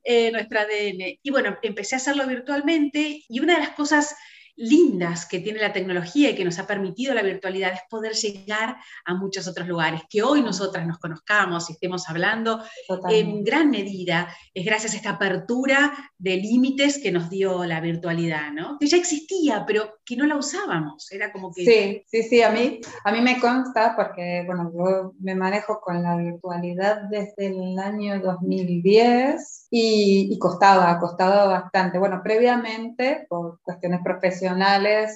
eh, nuestra ADN. Y bueno, empecé a hacerlo virtualmente y una de las cosas lindas que tiene la tecnología y que nos ha permitido la virtualidad es poder llegar a muchos otros lugares, que hoy nosotras nos conozcamos y estemos hablando en gran medida es gracias a esta apertura de límites que nos dio la virtualidad, ¿no? Que ya existía, pero que no la usábamos, era como que... Sí, sí, sí, a mí, a mí me consta porque, bueno, yo me manejo con la virtualidad desde el año 2010 y, y costaba, costaba bastante. Bueno, previamente, por cuestiones profesionales,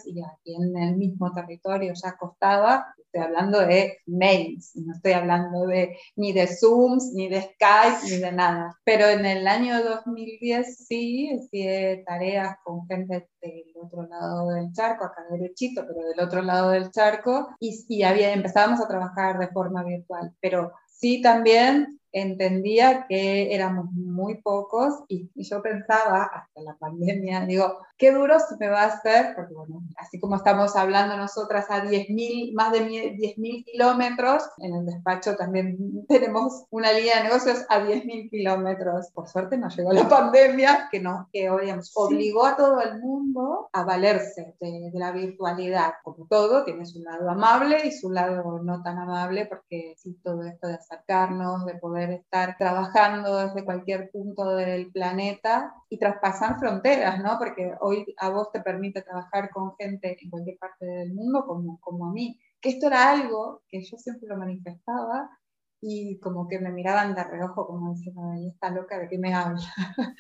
y aquí en el mismo territorio ya costaba, estoy hablando de mails, no estoy hablando de, ni de Zooms, ni de Skype, ni de nada. Pero en el año 2010 sí, hice tareas con gente del otro lado del charco, acá derechito, pero del otro lado del charco, y, y había, empezábamos a trabajar de forma virtual. Pero sí también entendía que éramos muy pocos y, yo pensaba, hasta la pandemia, digo, qué duro se me va a hacer, porque bueno, así como estamos hablando nosotras a 10.000, más de 10.000 kilómetros, en el despacho también [LAUGHS] tenemos una línea de negocios a 10.000 kilómetros. Por suerte nos llegó la [LAUGHS] pandemia que nos que, obligó a todo el mundo a valerse de, de, la virtualidad. Como todo, tiene su lado amable y su lado no tan amable, porque sí, todo esto de acercarnos, de poder estar trabajando desde cualquier punto del planeta y traspasar fronteras, ¿no? Porque hoy a vos te permite trabajar con gente en cualquier parte del mundo como, como a mí. Que esto era algo que yo siempre lo manifestaba y como que me miraban de reojo, como diciendo, ahí está loca, ¿de qué me habla? [LAUGHS]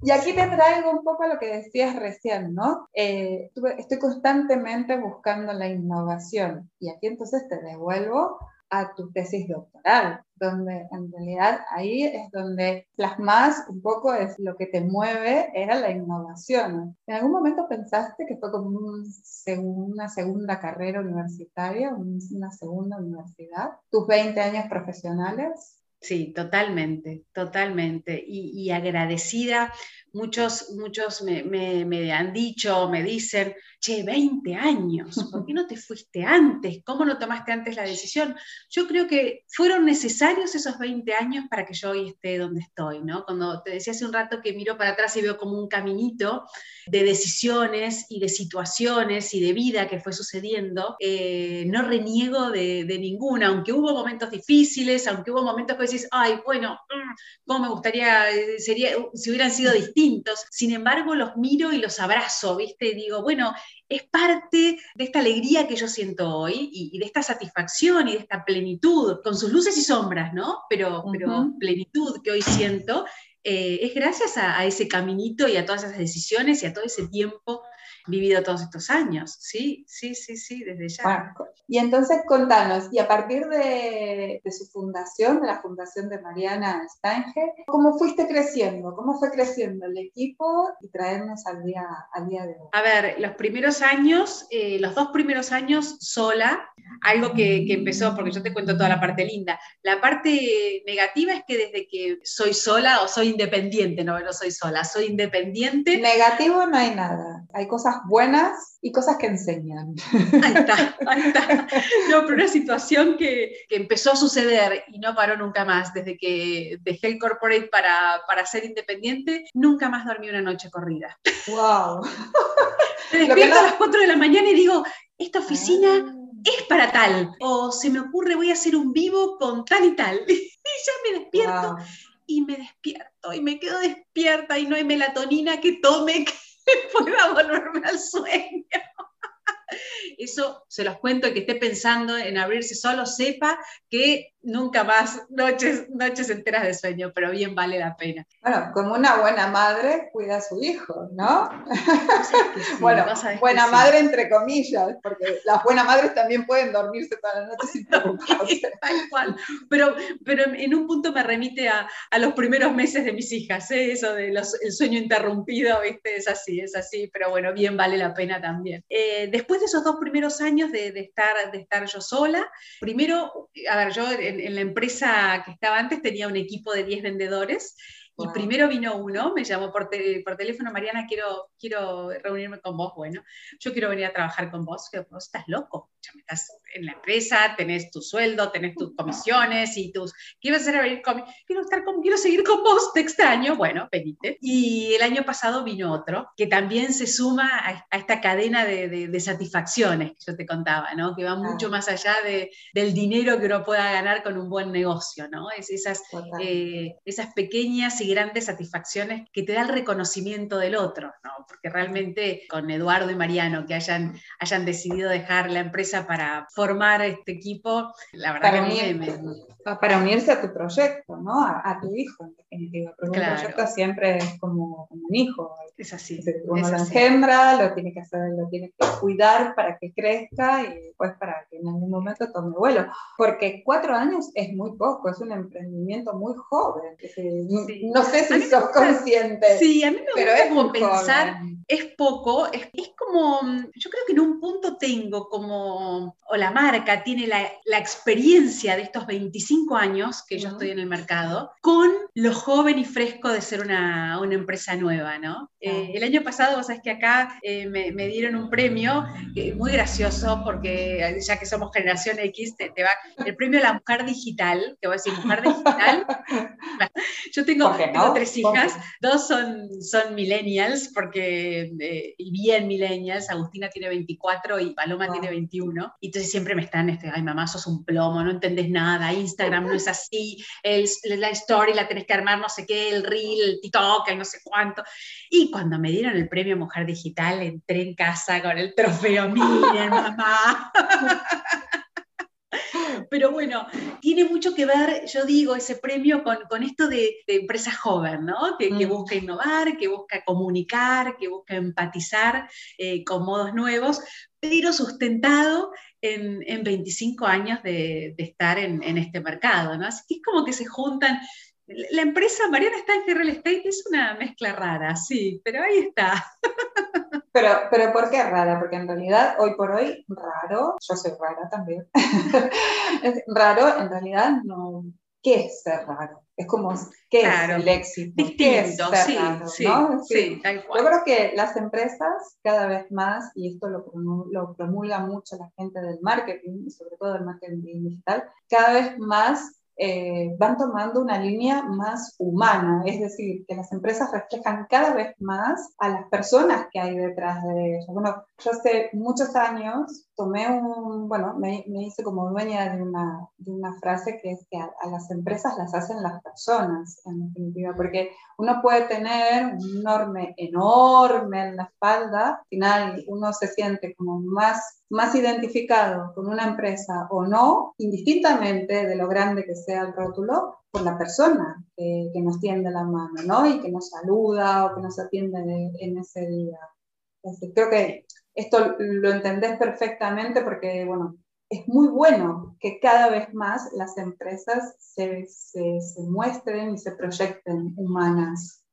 y aquí te traigo un poco lo que decías recién, ¿no? Eh, estoy constantemente buscando la innovación y aquí entonces te devuelvo a tu tesis doctoral, donde en realidad ahí es donde plasmas un poco es lo que te mueve, era la innovación. ¿En algún momento pensaste que fue como una segunda carrera universitaria, una segunda universidad? ¿Tus 20 años profesionales? Sí, totalmente, totalmente. Y, agradecida. Muchos, muchos me, me, han dicho, me dicen, che, 20 años, ¿por qué no te fuiste antes? ¿Cómo no tomaste antes la decisión? Yo creo que fueron necesarios esos 20 años para que yo hoy esté donde estoy, ¿no? Cuando te decía hace un rato que miro para atrás y veo como un caminito de decisiones y de situaciones y de vida que fue sucediendo, eh, no reniego de, ninguna, aunque hubo momentos difíciles, aunque hubo momentos que decís, ay, bueno, mm, cómo me gustaría, eh, sería, si hubieran sido distintos. Sin embargo, los miro y los abrazo, ¿viste? Y digo, bueno, es parte de esta alegría que yo siento hoy y, de esta satisfacción y de esta plenitud, con sus luces y sombras, ¿no? Pero, pero plenitud que hoy siento, eh, es gracias a, ese caminito y a todas esas decisiones y a todo ese tiempo vivido todos estos años. Sí, sí, sí, sí, desde ya. y entonces contanos, y a partir de, su fundación, de la fundación de Mariana Stange, ¿cómo fuiste creciendo? ¿Cómo fue creciendo el equipo y traernos al día, al día de hoy? A ver, los primeros años, eh, los dos primeros años sola, algo que, que, empezó, porque yo te cuento toda la parte linda. La parte negativa es que desde que soy sola o soy independiente, no, no soy sola, soy independiente. Negativo no hay nada, hay cosas buenas y cosas que enseñan. Ahí está, [LAUGHS] ahí está. No, pero una situación que, que, empezó a suceder y no paró nunca más. Desde que dejé el corporate para, para ser independiente, nunca más dormí una noche corrida. ¡Wow! [LAUGHS] Me despierto a las 4 de la mañana y digo, esta oficina ah. es para tal. O se me ocurre, voy a hacer un vivo con tal y tal. [LAUGHS] Y ya me despierto. Y me despierto y me quedo despierta y no hay melatonina que tome [LAUGHS] pueda volverme al sueño. [LAUGHS] Eso se los cuento, que esté pensando en abrirse solo, sepa que nunca más noches, noches enteras de sueño, pero bien vale la pena. Bueno, como una buena madre cuida a su hijo, ¿no? [LAUGHS] bueno, buena madre entre comillas, porque las buenas madres también pueden dormirse toda la noche sin [LAUGHS] preocuparse. Tal cual. Pero, pero en un punto me remite a, a los primeros meses de mis hijas, ¿eh? eso de los, el sueño interrumpido, ¿viste? Es así, es así, pero bueno, bien vale la pena también. Eh, después de esos dos primeros años de, de, estar, de estar yo sola, primero, a ver, yo en, la empresa que estaba antes tenía un equipo de 10 vendedores y primero vino uno, me llamó por, por teléfono, Mariana, quiero, quiero reunirme con vos. Bueno, yo quiero venir a trabajar con vos. Que vos estás loco, estás en la empresa, tenés tu sueldo, tenés tus comisiones y tus... Quiero, hacer, quiero, estar con, quiero seguir con vos, te extraño. Bueno, venite. Y el año pasado vino otro, que también se suma a, esta cadena de, de, satisfacciones que yo te contaba, ¿no? Que va mucho más allá de, del dinero que uno pueda ganar con un buen negocio, ¿no? Es esas, eh, esas pequeñas grandes satisfacciones que te da el reconocimiento del otro, ¿no? Porque realmente con Eduardo y Mariano que hayan, hayan decidido dejar la empresa para formar este equipo, la verdad para que me, Para unirse a tu proyecto, ¿no? A, tu hijo, en definitiva. Porque un proyecto siempre es como, un hijo, Es así. uno lo engendra, lo tiene que hacer, lo tiene que cuidar para que crezca y después para que en algún momento tome vuelo. Porque cuatro años es muy poco, es un emprendimiento muy joven. No sé si sos consciente. Sí, a mí me pero es como pensar, es poco, es, es, como, yo creo que en un punto tengo como, o la marca tiene la, la experiencia de estos 25 años que yo estoy en el mercado, con lo joven y fresco de ser una, una empresa nueva, ¿no? Eh, el año pasado, vos sabés que acá eh, me, me, dieron un premio eh, muy gracioso porque ya que somos generación X, te, va el premio a la mujer digital, te voy a decir mujer digital. [LAUGHS] yo tengo, tres hijas, dos son, son millennials, porque, y bien millennials, Agustina tiene 24 y Paloma tiene 21, y entonces siempre me están, este, ay mamá, sos un plomo, no entendés nada, Instagram no es así, el, la story la tenés que armar no sé qué, el reel, el TikTok, el no sé cuánto. Y cuando me dieron el premio Mujer Digital, entré en casa con el trofeo, miren, mamá. [LAUGHS] Pero bueno, tiene mucho que ver, yo digo, ese premio con, esto de, empresa joven, ¿no? Que, mm. busca innovar, que busca comunicar, que busca empatizar eh, con modos nuevos, pero sustentado en, 25 años de, estar en, en, este mercado, ¿no? Así que es como que se juntan la empresa Mariana está en Real Estate, es una mezcla rara, sí, pero ahí está. [LAUGHS] Pero, pero ¿por qué rara? Porque en realidad, hoy por hoy, raro, yo soy rara también, [LAUGHS] raro, en realidad, no, ¿qué es ser raro? Es como, ¿qué es el éxito? Distinto, sí, sí, sí, tal cual. Yo creo que las empresas cada vez más, y esto lo, lo promulga mucho la gente del marketing, y sobre todo del marketing digital, cada vez más eh, van tomando una línea más humana, es decir, que las empresas reflejan cada vez más a las personas que hay detrás de ellas. Bueno, yo hace muchos años tomé un, bueno, me, me hice como dueña de una, de una, frase que es que a, las empresas las hacen las personas, en definitiva, porque uno puede tener un enorme, enorme en la espalda, al final uno se siente como más más identificado con una empresa o no, indistintamente de lo grande que sea el rótulo, por la persona que, que nos tiende la mano, ¿no? Y que nos saluda o que nos atiende en ese día. Creo que esto lo entendés perfectamente porque, bueno, es muy bueno que cada vez más las empresas se, se, se muestren y se proyecten humanas.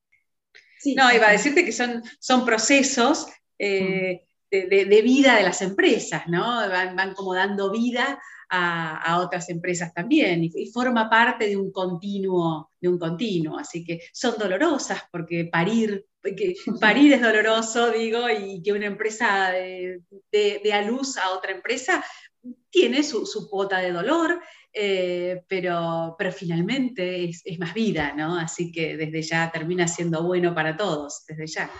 no, iba a decirte que son, son procesos. Eh, de, vida de las empresas, ¿no? Van, como dando vida a, otras empresas también y, forma parte de un continuo, de un continuo. Así que son dolorosas porque parir, que [LAUGHS] parir es doloroso, digo, y que una empresa dé a luz a otra empresa tiene su, su cuota de dolor, eh, pero, pero finalmente es, es, más vida, ¿no? Así que desde ya termina siendo bueno para todos, desde ya.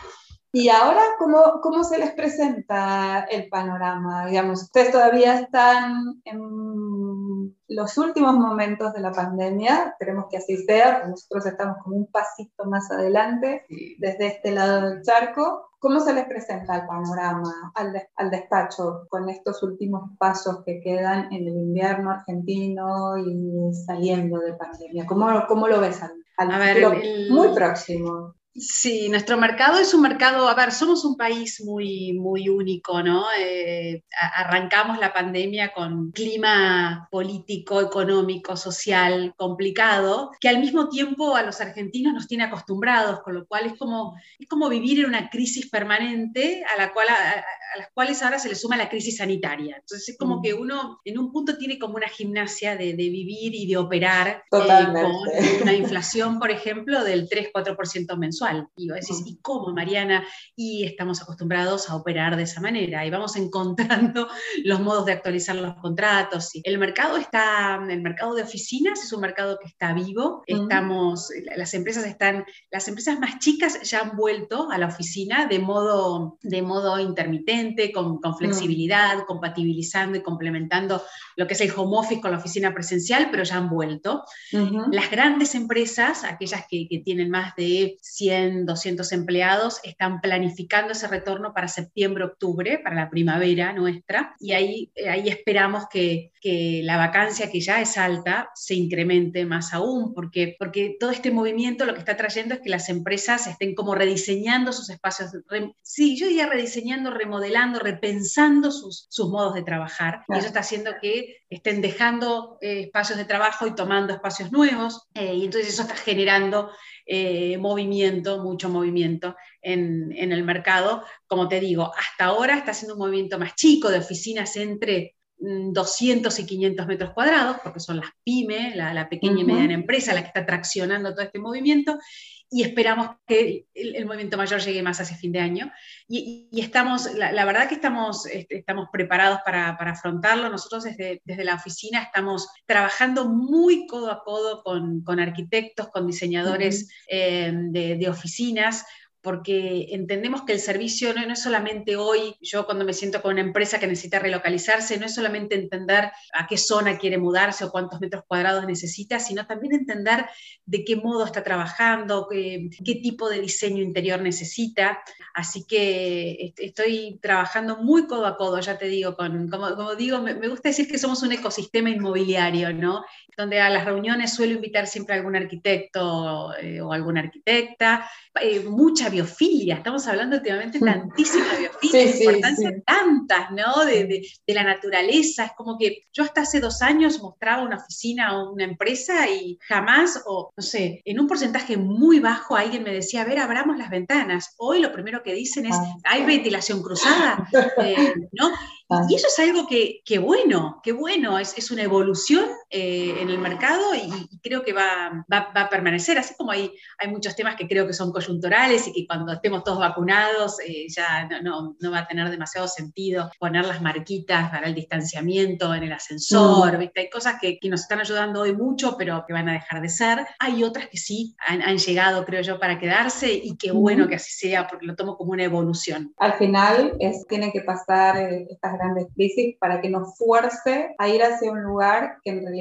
¿Y ahora cómo, cómo se les presenta el panorama? Digamos, ustedes todavía están en los últimos momentos de la pandemia, esperemos que así sea, nosotros estamos como un pasito más adelante desde este lado del charco. ¿Cómo se les presenta el panorama al, al, despacho con estos últimos pasos que quedan en el invierno argentino y saliendo de pandemia? ¿Cómo, cómo lo ves al, a ver, muy próximo? Sí, nuestro mercado es un mercado, a ver, somos un país muy, muy único, ¿no? Eh, arrancamos la pandemia con clima político, económico, social complicado, que al mismo tiempo a los argentinos nos tiene acostumbrados, con lo cual es como, es como vivir en una crisis permanente a la cual a, las cuales ahora se le suma la crisis sanitaria. Entonces es como mm. que uno en un punto tiene como una gimnasia de, vivir y de operar eh, con una inflación, por ejemplo, del 3-4% mensual y vos decís, ¿y cómo, Mariana? Y estamos acostumbrados a operar de esa manera y vamos [LAUGHS] encontrando los modos de actualizar los contratos. El mercado está, el mercado de oficinas es un mercado que está vivo. Estamos, las empresas están, las empresas más chicas ya han vuelto a la oficina de modo, de modo intermitente, con, con flexibilidad, compatibilizando y complementando lo que es el home office con la oficina presencial, pero ya han vuelto. Las grandes empresas, aquellas que, que tienen más de 100 100, 200 empleados están planificando ese retorno para septiembre, octubre, para la primavera nuestra, y ahí, eh, ahí esperamos que, que la vacancia, que ya es alta, se incremente más aún, porque, porque todo este movimiento lo que está trayendo es que las empresas estén como rediseñando sus espacios, sí, yo diría rediseñando, remodelando, repensando sus, sus modos de trabajar, y eso está haciendo que estén dejando eh, espacios de trabajo y tomando espacios nuevos, eh, y entonces eso está generando eh, movimiento, mucho movimiento en, en, el mercado. Como te digo, hasta ahora está siendo un movimiento más chico de oficinas entre 200 mm, y 500 metros cuadrados, porque son las pymes, la, pequeña y mediana empresa la que está traccionando todo este movimiento, y esperamos que el, movimiento mayor llegue más hacia fin de año. Y, estamos, la, verdad que estamos, este, estamos preparados para, afrontarlo. Nosotros desde, desde, la oficina estamos trabajando muy codo a codo con, con arquitectos, con diseñadores eh, de, de oficinas, porque entendemos que el servicio no, es solamente hoy, yo cuando me siento con una empresa que necesita relocalizarse, no es solamente entender a qué zona quiere mudarse o cuántos metros cuadrados necesita, sino también entender de qué modo está trabajando, qué, tipo de diseño interior necesita. Así que estoy trabajando muy codo a codo, ya te digo, como, digo, me, me, gusta decir que somos un ecosistema inmobiliario, ¿no? Donde a las reuniones suelo invitar siempre a algún arquitecto eh, o alguna arquitecta, eh, mucha biofilia, estamos hablando últimamente tantísima biofilia, sí, importancia tantas, ¿no? De, de, de, la naturaleza, es como que yo hasta hace dos años mostraba una oficina o una empresa y jamás, o no sé, en un porcentaje muy bajo alguien me decía, a ver, abramos las ventanas. Hoy lo primero que dicen es, ah. hay ventilación cruzada, eh, ¿no? Ah. Y eso es algo que, que bueno, que bueno, es, es una evolución eh, en el mercado y, y creo que va, va, va, a permanecer, así como hay, hay muchos temas que creo que son coyunturales y que cuando estemos todos vacunados eh, ya no, no, no, va a tener demasiado sentido poner las marquitas para el distanciamiento en el ascensor, mm. ¿viste? hay cosas que, que, nos están ayudando hoy mucho pero que van a dejar de ser, hay otras que sí han, han llegado creo yo para quedarse y qué bueno mm. que así sea porque lo tomo como una evolución. Al final es, tiene que pasar eh, estas grandes crisis para que nos fuerce a ir hacia un lugar que en realidad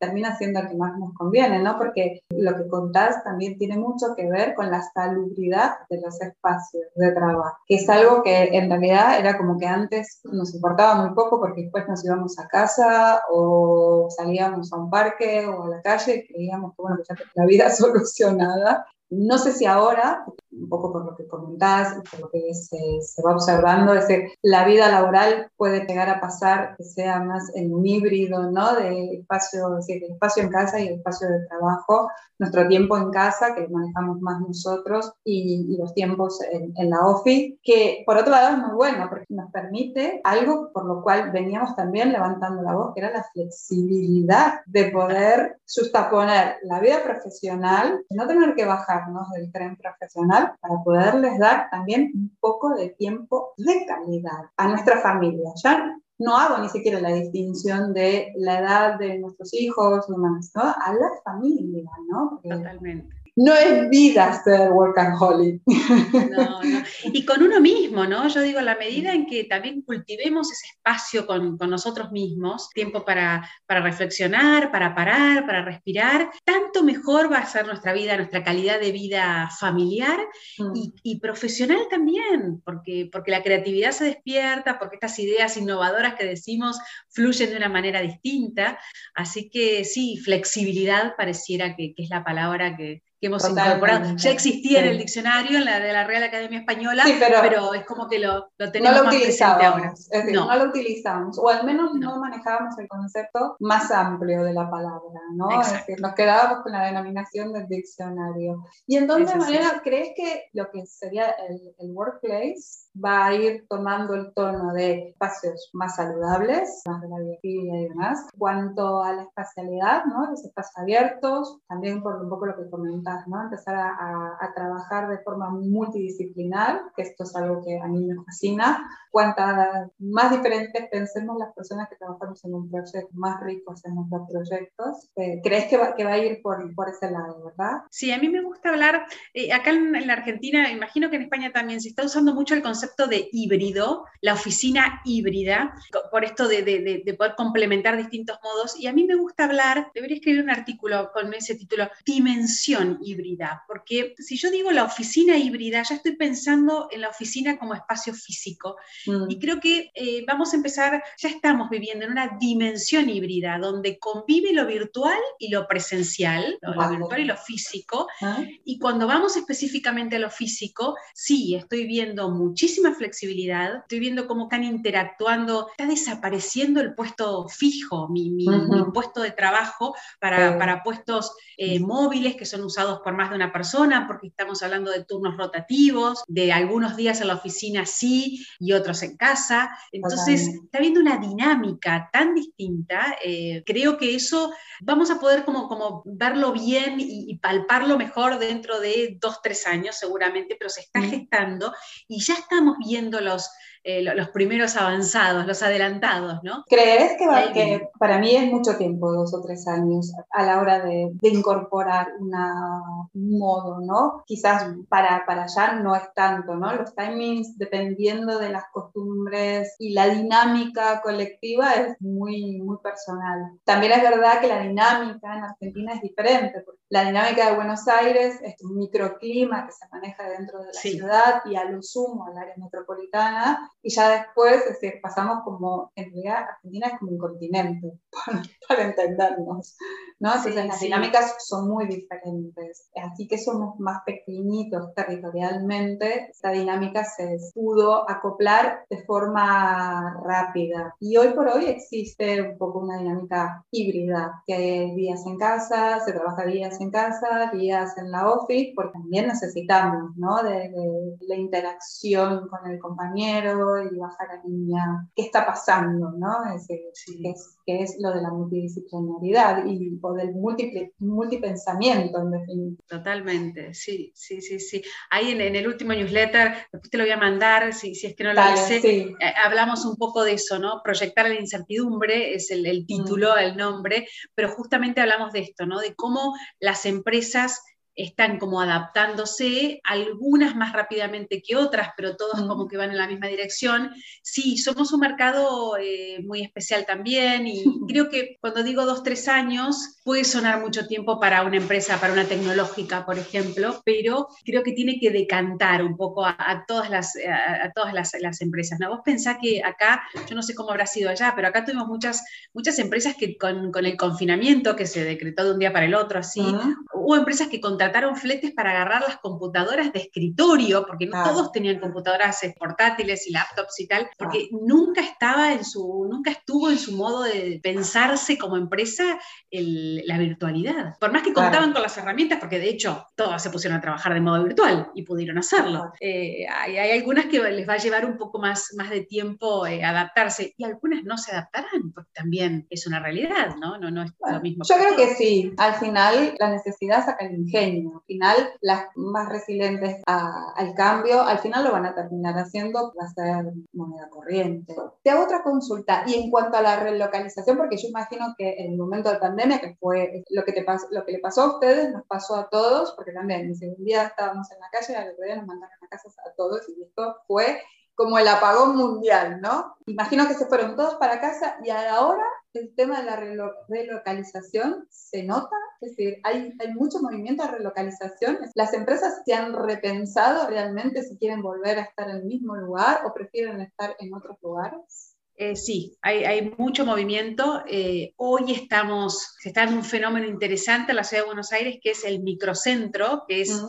termina siendo el que más nos conviene, ¿no? Porque lo que contás también tiene mucho que ver con la salubridad de los espacios de trabajo, que es algo que en realidad era como que antes nos importaba muy poco porque después nos íbamos a casa o salíamos a un parque o a la calle y creíamos que, bueno, ya la vida [LAUGHS] solucionada no sé si ahora, un poco por lo que comentás, por lo que se, va observando, es que la vida laboral puede llegar a pasar que sea más en un híbrido, ¿no? De espacio, es decir, espacio en casa y el espacio de trabajo, nuestro tiempo en casa, que manejamos más nosotros, y, los tiempos en, en, la OFI, que por otro lado es muy bueno, porque nos permite algo por lo cual veníamos también levantando la voz, que era la flexibilidad de poder sustaponer la vida profesional, no tener que bajar del tren profesional para poderles dar también un poco de tiempo de calidad a nuestra familia. Ya no hago ni siquiera la distinción de la edad de nuestros hijos, ¿no? a la familia, ¿no? Porque Totalmente no es vida ser workaholic. No, no. Y con uno mismo, ¿no? Yo digo, la medida en que también cultivemos ese espacio con, con nosotros mismos, tiempo para, para, reflexionar, para parar, para respirar, tanto mejor va a ser nuestra vida, nuestra calidad de vida familiar mm. y, y, profesional también, porque, porque la creatividad se despierta, porque estas ideas innovadoras que decimos fluyen de una manera distinta. Así que sí, flexibilidad pareciera que, que es la palabra que, que hemos incorporado. Ya existía sí. en el diccionario, en la de la Real Academia Española, sí, pero, pero, es como que lo, lo tenemos no lo más presente ahora. Es decir, no. no. lo utilizamos, o al menos no. no. manejábamos el concepto más amplio de la palabra, ¿no? Exacto. Es decir, nos quedábamos con la denominación del diccionario. Y entonces, manera, ¿crees que lo que sería el, el workplace va a ir tomando el tono de espacios más saludables, más de la biofilia y demás. Cuanto a la espacialidad, ¿no? los espacios abiertos, también por un poco lo que ¿no? empezar a, a, a, trabajar de forma multidisciplinar, que esto es algo que a mí me fascina. Cuantas más diferentes pensemos las personas que trabajamos en un proyecto, más ricos hacemos los proyectos. Eh, ¿Crees que va, que va, a ir por, por, ese lado, verdad? Sí, a mí me gusta hablar, eh, acá en, en la Argentina, imagino que en España también se está usando mucho el concepto de híbrido, la oficina híbrida, por esto de, de, de, poder complementar distintos modos. Y a mí me gusta hablar, debería escribir un artículo con ese título, dimensión híbrida, porque si yo digo la oficina híbrida, ya estoy pensando en la oficina como espacio físico. Mm. Y creo que eh, vamos a empezar, ya estamos viviendo en una dimensión híbrida, donde convive lo virtual y lo presencial, lo virtual y lo físico. Ah. Y cuando vamos específicamente a lo físico, sí, estoy viendo muchísima flexibilidad, estoy viendo cómo están interactuando, está desapareciendo el puesto fijo, mi, mi, puesto de trabajo para, para puestos eh, móviles que son usados por más de una persona, porque estamos hablando de turnos rotativos, de algunos días en la oficina sí y otros en casa. Entonces, está viendo una dinámica tan distinta. Eh, creo que eso vamos a poder como, como verlo bien y, palparlo mejor dentro de dos, tres años seguramente, pero se está gestando y ya estamos viendo los, eh, los primeros avanzados, los adelantados, ¿no? ¿Crees que, que, para mí es mucho tiempo, dos o tres años, a la hora de, de incorporar una, un modo, ¿no? Quizás para, para allá no es tanto, ¿no? Los timings, dependiendo de las costumbres y la dinámica colectiva, es muy, muy personal. También es verdad que la dinámica en Argentina es diferente, porque la dinámica de Buenos Aires es un microclima que se maneja dentro de la ciudad y a lo sumo al área metropolitana, y ya después es decir, pasamos como, en realidad Argentina es como un continente, [LAUGHS] para, entendernos, ¿no? Entonces las dinámicas son muy diferentes, así que somos más pequeñitos territorialmente, esta dinámica se pudo acoplar de forma rápida, y hoy por hoy existe un poco una dinámica híbrida, que hay días en casa, se trabaja días en casa, días en la office, porque también necesitamos, ¿no? De, de la interacción con el compañero, y bajar a niña qué está pasando, ¿no? Es, que es lo de la multidisciplinaridad y o del múltiple, multipensamiento, en definitiva. Totalmente, sí, sí, sí, sí. Ahí en, el último newsletter, después te lo voy a mandar, si, si es que no lo hice, eh, hablamos un poco de eso, ¿no? Proyectar la incertidumbre es el, el título, mm. el nombre, pero justamente hablamos de esto, ¿no? De cómo las empresas están como adaptándse, algunas más rápidamente que otras, pero todas como que van en la misma dirección. Sí, somos un mercado eh, muy especial también y [LAUGHS] creo que cuando digo dos, tres años, puede sonar mucho tiempo para una empresa, para una tecnológica, por ejemplo, pero creo que tiene que decantar un poco a, todas, las, a, todas las, las, empresas. ¿no? Vos pensás que acá, yo no sé cómo habrá sido allá, pero acá tuvimos muchas, muchas empresas que con, con el confinamiento que se decretó de un día para el otro, así, hubo empresas que contrataron contrataron fletes para agarrar las computadoras de escritorio, porque no todos tenían computadoras portátiles y laptops y tal, porque nunca estaba en su, nunca estuvo en su modo de pensarse como empresa la virtualidad. Por más que contaban con las herramientas, porque de hecho todas se pusieron a trabajar de modo virtual y pudieron hacerlo. Eh, hay, algunas que les va a llevar un poco más, más de tiempo eh, adaptarse y algunas no se adaptarán, porque también es una realidad, ¿no? No, no es lo mismo. Yo creo que sí, al final la necesidad saca el ingenio. Al final, las más resilientes al cambio, al final lo van a terminar haciendo, va a ser moneda corriente. Te hago otra consulta, y en cuanto a la relocalización, porque yo imagino que en el momento de pandemia, que fue lo que, te lo que le pasó a ustedes, nos pasó a todos, porque también, un día estábamos en la calle, y al otro día nos mandaron a casa a todos, y esto fue como el apagón mundial, ¿no? Imagino que se fueron todos para casa y ahora el tema de la relocalización se nota, es decir, hay, hay mucho movimiento de relocalización. Las empresas se han repensado realmente si quieren volver a estar en el mismo lugar o prefieren estar en otros lugares. Eh, sí, hay, hay, mucho movimiento. Eh, hoy estamos, se está en un fenómeno interesante en la ciudad de Buenos Aires, que es el microcentro, que es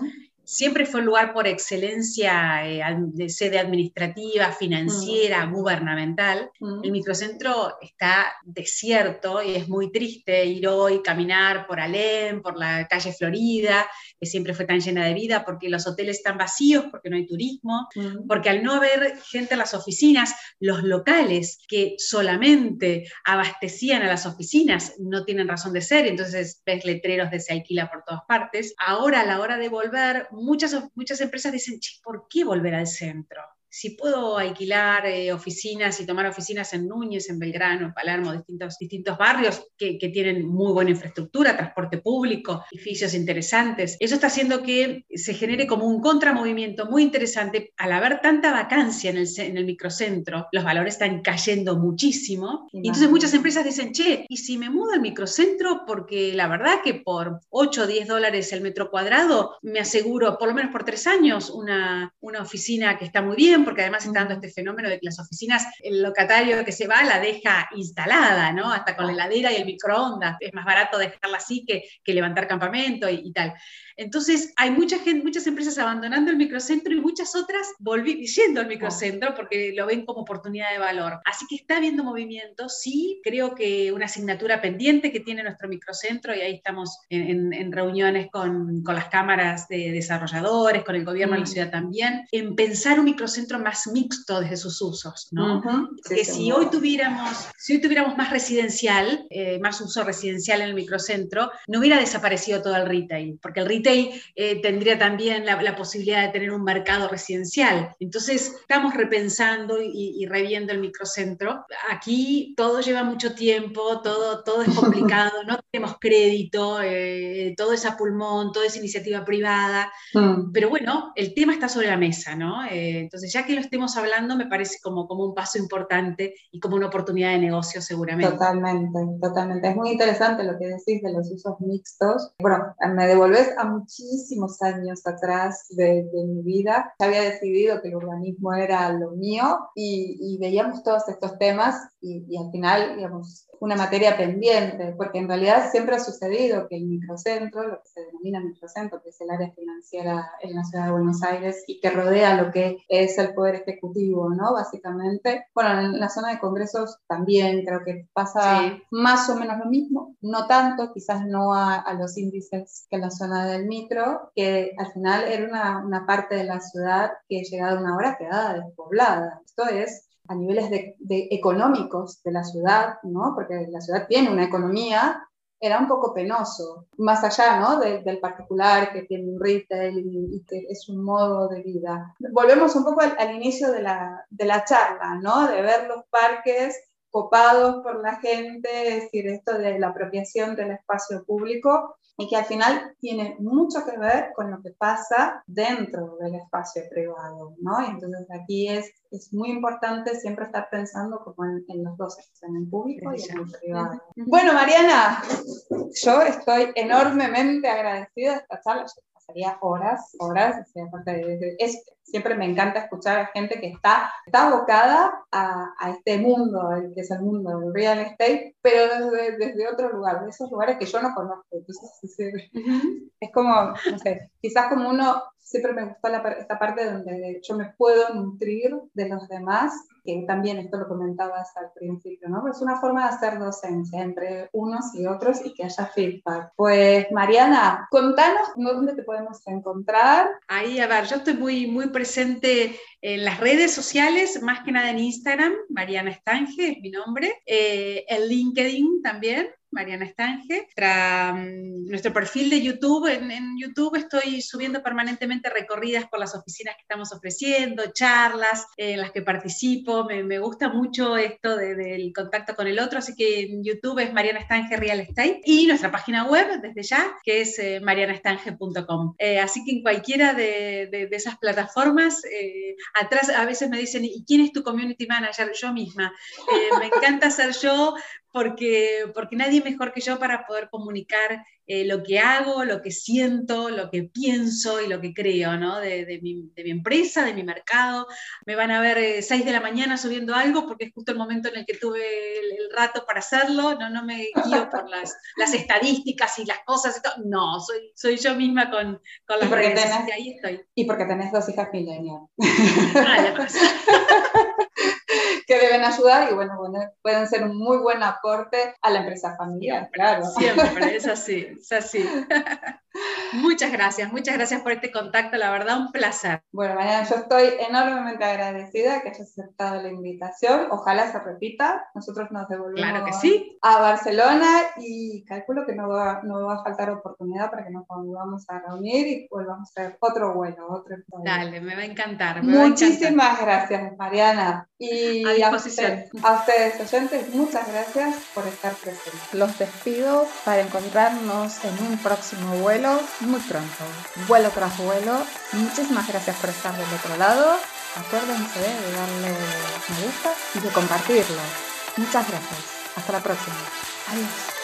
siempre fue un lugar por excelencia eh, de sede administrativa, financiera, mm. gubernamental. Mm. El microcentro está desierto y es muy triste ir hoy, caminar por Alem, por la calle Florida, que siempre fue tan llena de vida, porque los hoteles están vacíos, porque no hay turismo, mm. porque al no haber gente en las oficinas, los locales que solamente abastecían a las oficinas no tienen razón de ser, entonces ves letreros de se alquila por todas partes. Ahora a la hora de volver, muchas, muchas empresas dicen, ¿por qué volver al centro? Si puedo alquilar eh, oficinas y tomar oficinas en Núñez, en Belgrano, en Palermo, distintos, distintos barrios que, que, tienen muy buena infraestructura, transporte público, edificios interesantes. Eso está haciendo que se genere como un contramovimiento muy interesante. Al haber tanta vacancia en el, en el microcentro, los valores están cayendo muchísimo. Y entonces muchas empresas dicen, che, ¿y si me mudo al microcentro? Porque la verdad que por 8 o 10 dólares el metro cuadrado me aseguro, por lo menos por tres años, una, una oficina que está muy bien porque además está dando este fenómeno de que las oficinas, el locatario que se va la deja instalada, ¿no? Hasta con la heladera y el microondas. Es más barato dejarla así que, que levantar campamento y, tal. Entonces, hay mucha gente, muchas empresas abandonando el microcentro y muchas otras volviendo al microcentro porque lo ven como oportunidad de valor. Así que está habiendo movimiento. Sí, creo que una asignatura pendiente que tiene nuestro microcentro, y ahí estamos en, en, reuniones con, con, las cámaras de desarrolladores, con el gobierno de la mm. ciudad también, en pensar un microcentro más mixto desde sus usos, ¿no? que si hoy tuviéramos, si hoy tuviéramos más residencial, eh, más uso residencial en el microcentro, no hubiera desaparecido todo el retail, porque el retail eh, tendría también la, posibilidad de tener un mercado residencial. Entonces, estamos repensando y, reviendo el microcentro. Aquí todo lleva mucho tiempo, todo, todo es complicado, [LAUGHS] no tenemos crédito, eh, todo es a pulmón, todo es iniciativa privada, mm. pero bueno, el tema está sobre la mesa, ¿no? entonces, ya que lo estemos hablando, me parece como, como un paso importante y como una oportunidad de negocio seguramente. Totalmente, totalmente. Es muy interesante lo que decís de los usos mixtos. Bueno, me devolvés a muchísimos años atrás de, mi vida. Ya había decidido que el urbanismo era lo mío y, y veíamos todos estos temas y, y al final, digamos, una materia pendiente, porque en realidad siempre ha sucedido que el microcentro, lo que se denomina microcentro, que es el área financiera en la ciudad de Buenos Aires y que rodea lo que es el poder ejecutivo, ¿no? Básicamente, bueno, en la zona de congresos también creo que pasa más o menos lo mismo, no tanto, quizás no a, los índices que la zona del micro, que al final era una, parte de la ciudad que llegado a una hora quedada despoblada. Esto es a niveles de, económicos de la ciudad, ¿no? porque la ciudad tiene una economía, era un poco penoso, más allá ¿no? del particular que tiene un retail y, que es un modo de vida. Volvemos un poco al, inicio de la, de la charla, ¿no? de ver los parques copados por la gente, es decir, esto de la apropiación del espacio público y que al final tiene mucho que ver con lo que pasa dentro del espacio privado, ¿no? Y entonces aquí es, es muy importante siempre estar pensando como en, los dos, en el público y en el privado. Bueno, Mariana, yo estoy enormemente agradecida de esta charla pasaría horas, horas, es, siempre me encanta escuchar a gente que está, está abocada a, a, este mundo, que es el mundo del real estate, pero desde, desde otro lugar, de esos lugares que yo no conozco. Entonces, es como, no sé, quizás como uno siempre me gusta esta parte donde yo me puedo nutrir de los demás, que también esto lo comentabas al principio, ¿no? Es una forma de hacer docencia entre unos y otros y que haya feedback. Pues Mariana, contanos dónde te podemos encontrar. Ahí, a ver, yo estoy muy, muy presente en las redes sociales, más que nada en Instagram, Mariana Estange es mi nombre, eh, en LinkedIn también, Mariana Estange. Mm, nuestro perfil de YouTube, en, YouTube estoy subiendo permanentemente recorridas por las oficinas que estamos ofreciendo, charlas en las que participo. Me, gusta mucho esto del contacto con el otro, así que en YouTube es Mariana Estange Real Estate y nuestra página web desde ya, que es eh, marianaestange.com. Eh, así que en cualquiera de, esas plataformas, eh, atrás a veces me dicen, ¿y quién es tu community manager? Yo misma. me encanta ser yo, porque, porque nadie mejor que yo para poder comunicar eh, lo que hago, lo que siento, lo que pienso y lo que creo, ¿no? De, de, mi, de mi, empresa, de mi mercado. Me van a ver eh, 6 de la mañana subiendo algo porque es justo el momento en el que tuve el, rato para hacerlo, no, no me guío por las, las estadísticas y las cosas, y todo. no, soy, soy yo misma con, con las redes, tenés, ahí estoy. Y porque tenés dos hijas millennials. Ah, [LAUGHS] que deben ayudar y bueno, pueden ser un muy buen aporte a la empresa familiar, claro. Siempre, es así, es así. [LAUGHS] Muchas gracias, muchas gracias por este contacto, la verdad, un placer. Bueno, Mariana, yo estoy enormemente agradecida que hayas aceptado la invitación. Ojalá se repita. Nosotros nos devolvemos a Barcelona y calculo que no va, no va a faltar oportunidad para que nos volvamos a reunir y volvamos a hacer otro vuelo, otro Dale, me va a encantar. Muchísimas gracias, Mariana. Y a, a, ustedes, a ustedes, oyentes, muchas gracias por estar presentes. Los despido para encontrarnos en un próximo muy pronto, vuelo tras vuelo. Muchísimas gracias por estar del otro lado. Acuérdense de darle me gusta y de compartirlo. Muchas gracias. Hasta la próxima. Adiós.